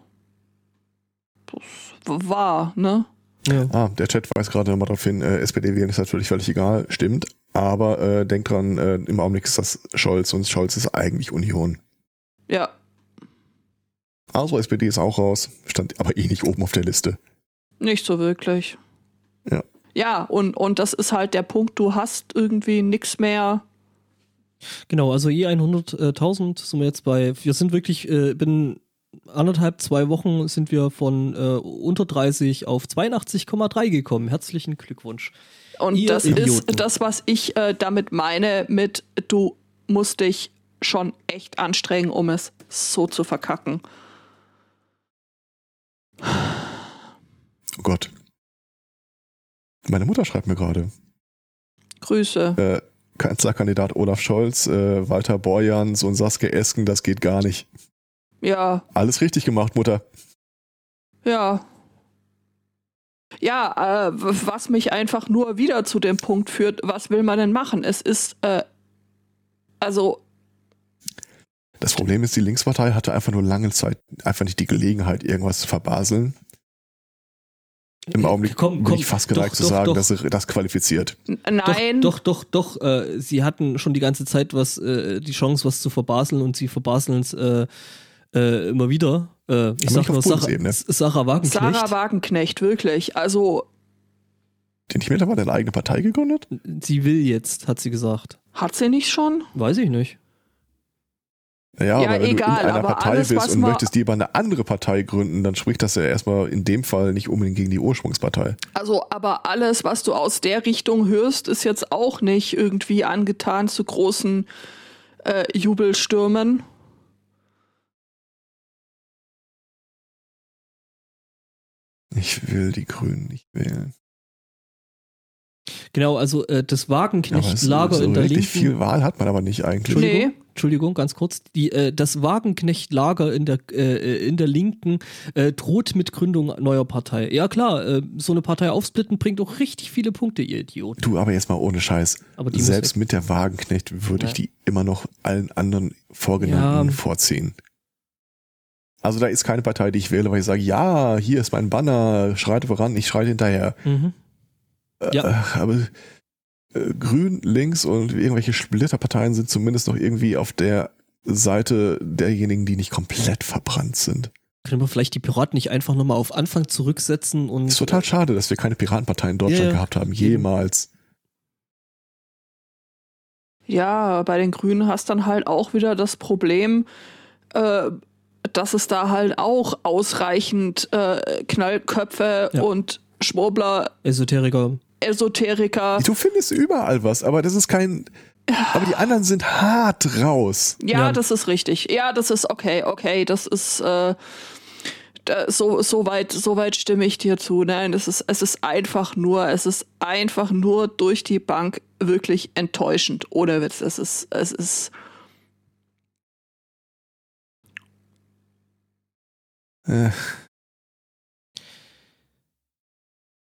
das war, ne? ja. Ah, der Chat weist gerade nochmal darauf hin, äh, SPD wählen ist natürlich völlig egal, stimmt. Aber äh, denkt dran, äh, im Augenblick ist das Scholz und Scholz ist eigentlich Union. Ja, Also SPD ist auch raus, stand aber eh nicht oben auf der Liste. nicht so wirklich. Ja. Ja, und, und das ist halt der Punkt, du hast irgendwie nichts mehr. Genau, also je 100.000 sind wir jetzt bei, wir sind wirklich, äh, binnen anderthalb, zwei Wochen sind wir von äh, unter 30 auf 82,3 gekommen. Herzlichen Glückwunsch. Und Ihr das Idioten. ist das, was ich äh, damit meine, mit du musst dich schon echt anstrengen, um es so zu verkacken. Oh Gott. Meine Mutter schreibt mir gerade. Grüße. Äh, Kanzlerkandidat Olaf Scholz, äh, Walter Borjans und Saskia Esken, das geht gar nicht. Ja, Alles richtig gemacht, Mutter. Ja. Ja, äh, was mich einfach nur wieder zu dem Punkt führt, was will man denn machen? Es ist, äh, also. Das Problem ist, die Linkspartei hatte einfach nur lange Zeit einfach nicht die Gelegenheit, irgendwas zu verbaseln. Im Äh, Augenblick komm, bin komm, ich fast geneigt doch, zu doch, sagen, doch. dass sie das qualifiziert. Nein. Doch, doch, doch, doch. Äh, sie hatten schon die ganze Zeit was, äh, die Chance, was zu verbaseln und sie verbaseln es äh, äh, immer wieder. Äh, ich sag nur Sarah. Sarah Wagenknecht. Sarah Wagenknecht, wirklich. Also Die nicht mittlerweile eine eigene Partei gegründet? sie will jetzt, hat sie gesagt. hat sie nicht schon? Weiß ich nicht. Ja, Ja, aber wenn egal, du in einer Partei alles, bist und möchtest lieber eine andere Partei gründen, dann spricht das ja erstmal in dem Fall nicht unbedingt gegen die Ursprungspartei. Also, aber alles, was du aus der Richtung hörst, ist jetzt auch nicht irgendwie angetan zu großen äh, Jubelstürmen. Ich will die Grünen nicht wählen. Genau, also äh, das Wagenknecht-Lager so in der richtig Linken. viel Wahl hat man aber nicht eigentlich. Entschuldigung, Nee. Entschuldigung, ganz kurz. Die, äh, das Wagenknecht-Lager in der, äh, in der Linken äh, droht mit Gründung neuer Partei. Ja klar, äh, so eine Partei aufsplitten bringt auch richtig viele Punkte, ihr Idioten. Du, aber jetzt mal ohne Scheiß. Aber die muss Selbst mit der Wagenknecht würde ich Ja. die immer noch allen anderen vorgenannten Ja. vorziehen. Also da ist keine Partei, die ich wähle, weil ich sage, ja, hier ist mein Banner, schreite voran, ich schreite hinterher. Mhm. Ja. Äh, aber äh, Grün, links und irgendwelche Splitterparteien sind zumindest noch irgendwie auf der Seite derjenigen, die nicht komplett verbrannt sind. Können wir vielleicht die Piraten nicht einfach nochmal auf Anfang zurücksetzen und. Ist total schade, dass wir keine Piratenpartei in Deutschland ja. gehabt haben, jemals. Ja, bei den Grünen hast dann halt auch wieder das Problem, äh, dass es da halt auch ausreichend äh, Knallköpfe Ja. und Schwurbler, Esoteriker. Esoteriker. Du findest überall was, aber das ist kein. Aber die anderen sind hart raus. Ja, Ja. das ist richtig. Ja, das ist okay, okay, das ist äh, da, so so weit so weit stimme ich dir zu. Nein, es ist es ist einfach nur, es ist einfach nur durch die Bank wirklich enttäuschend. Ohne Witz, es ist es ist Äh,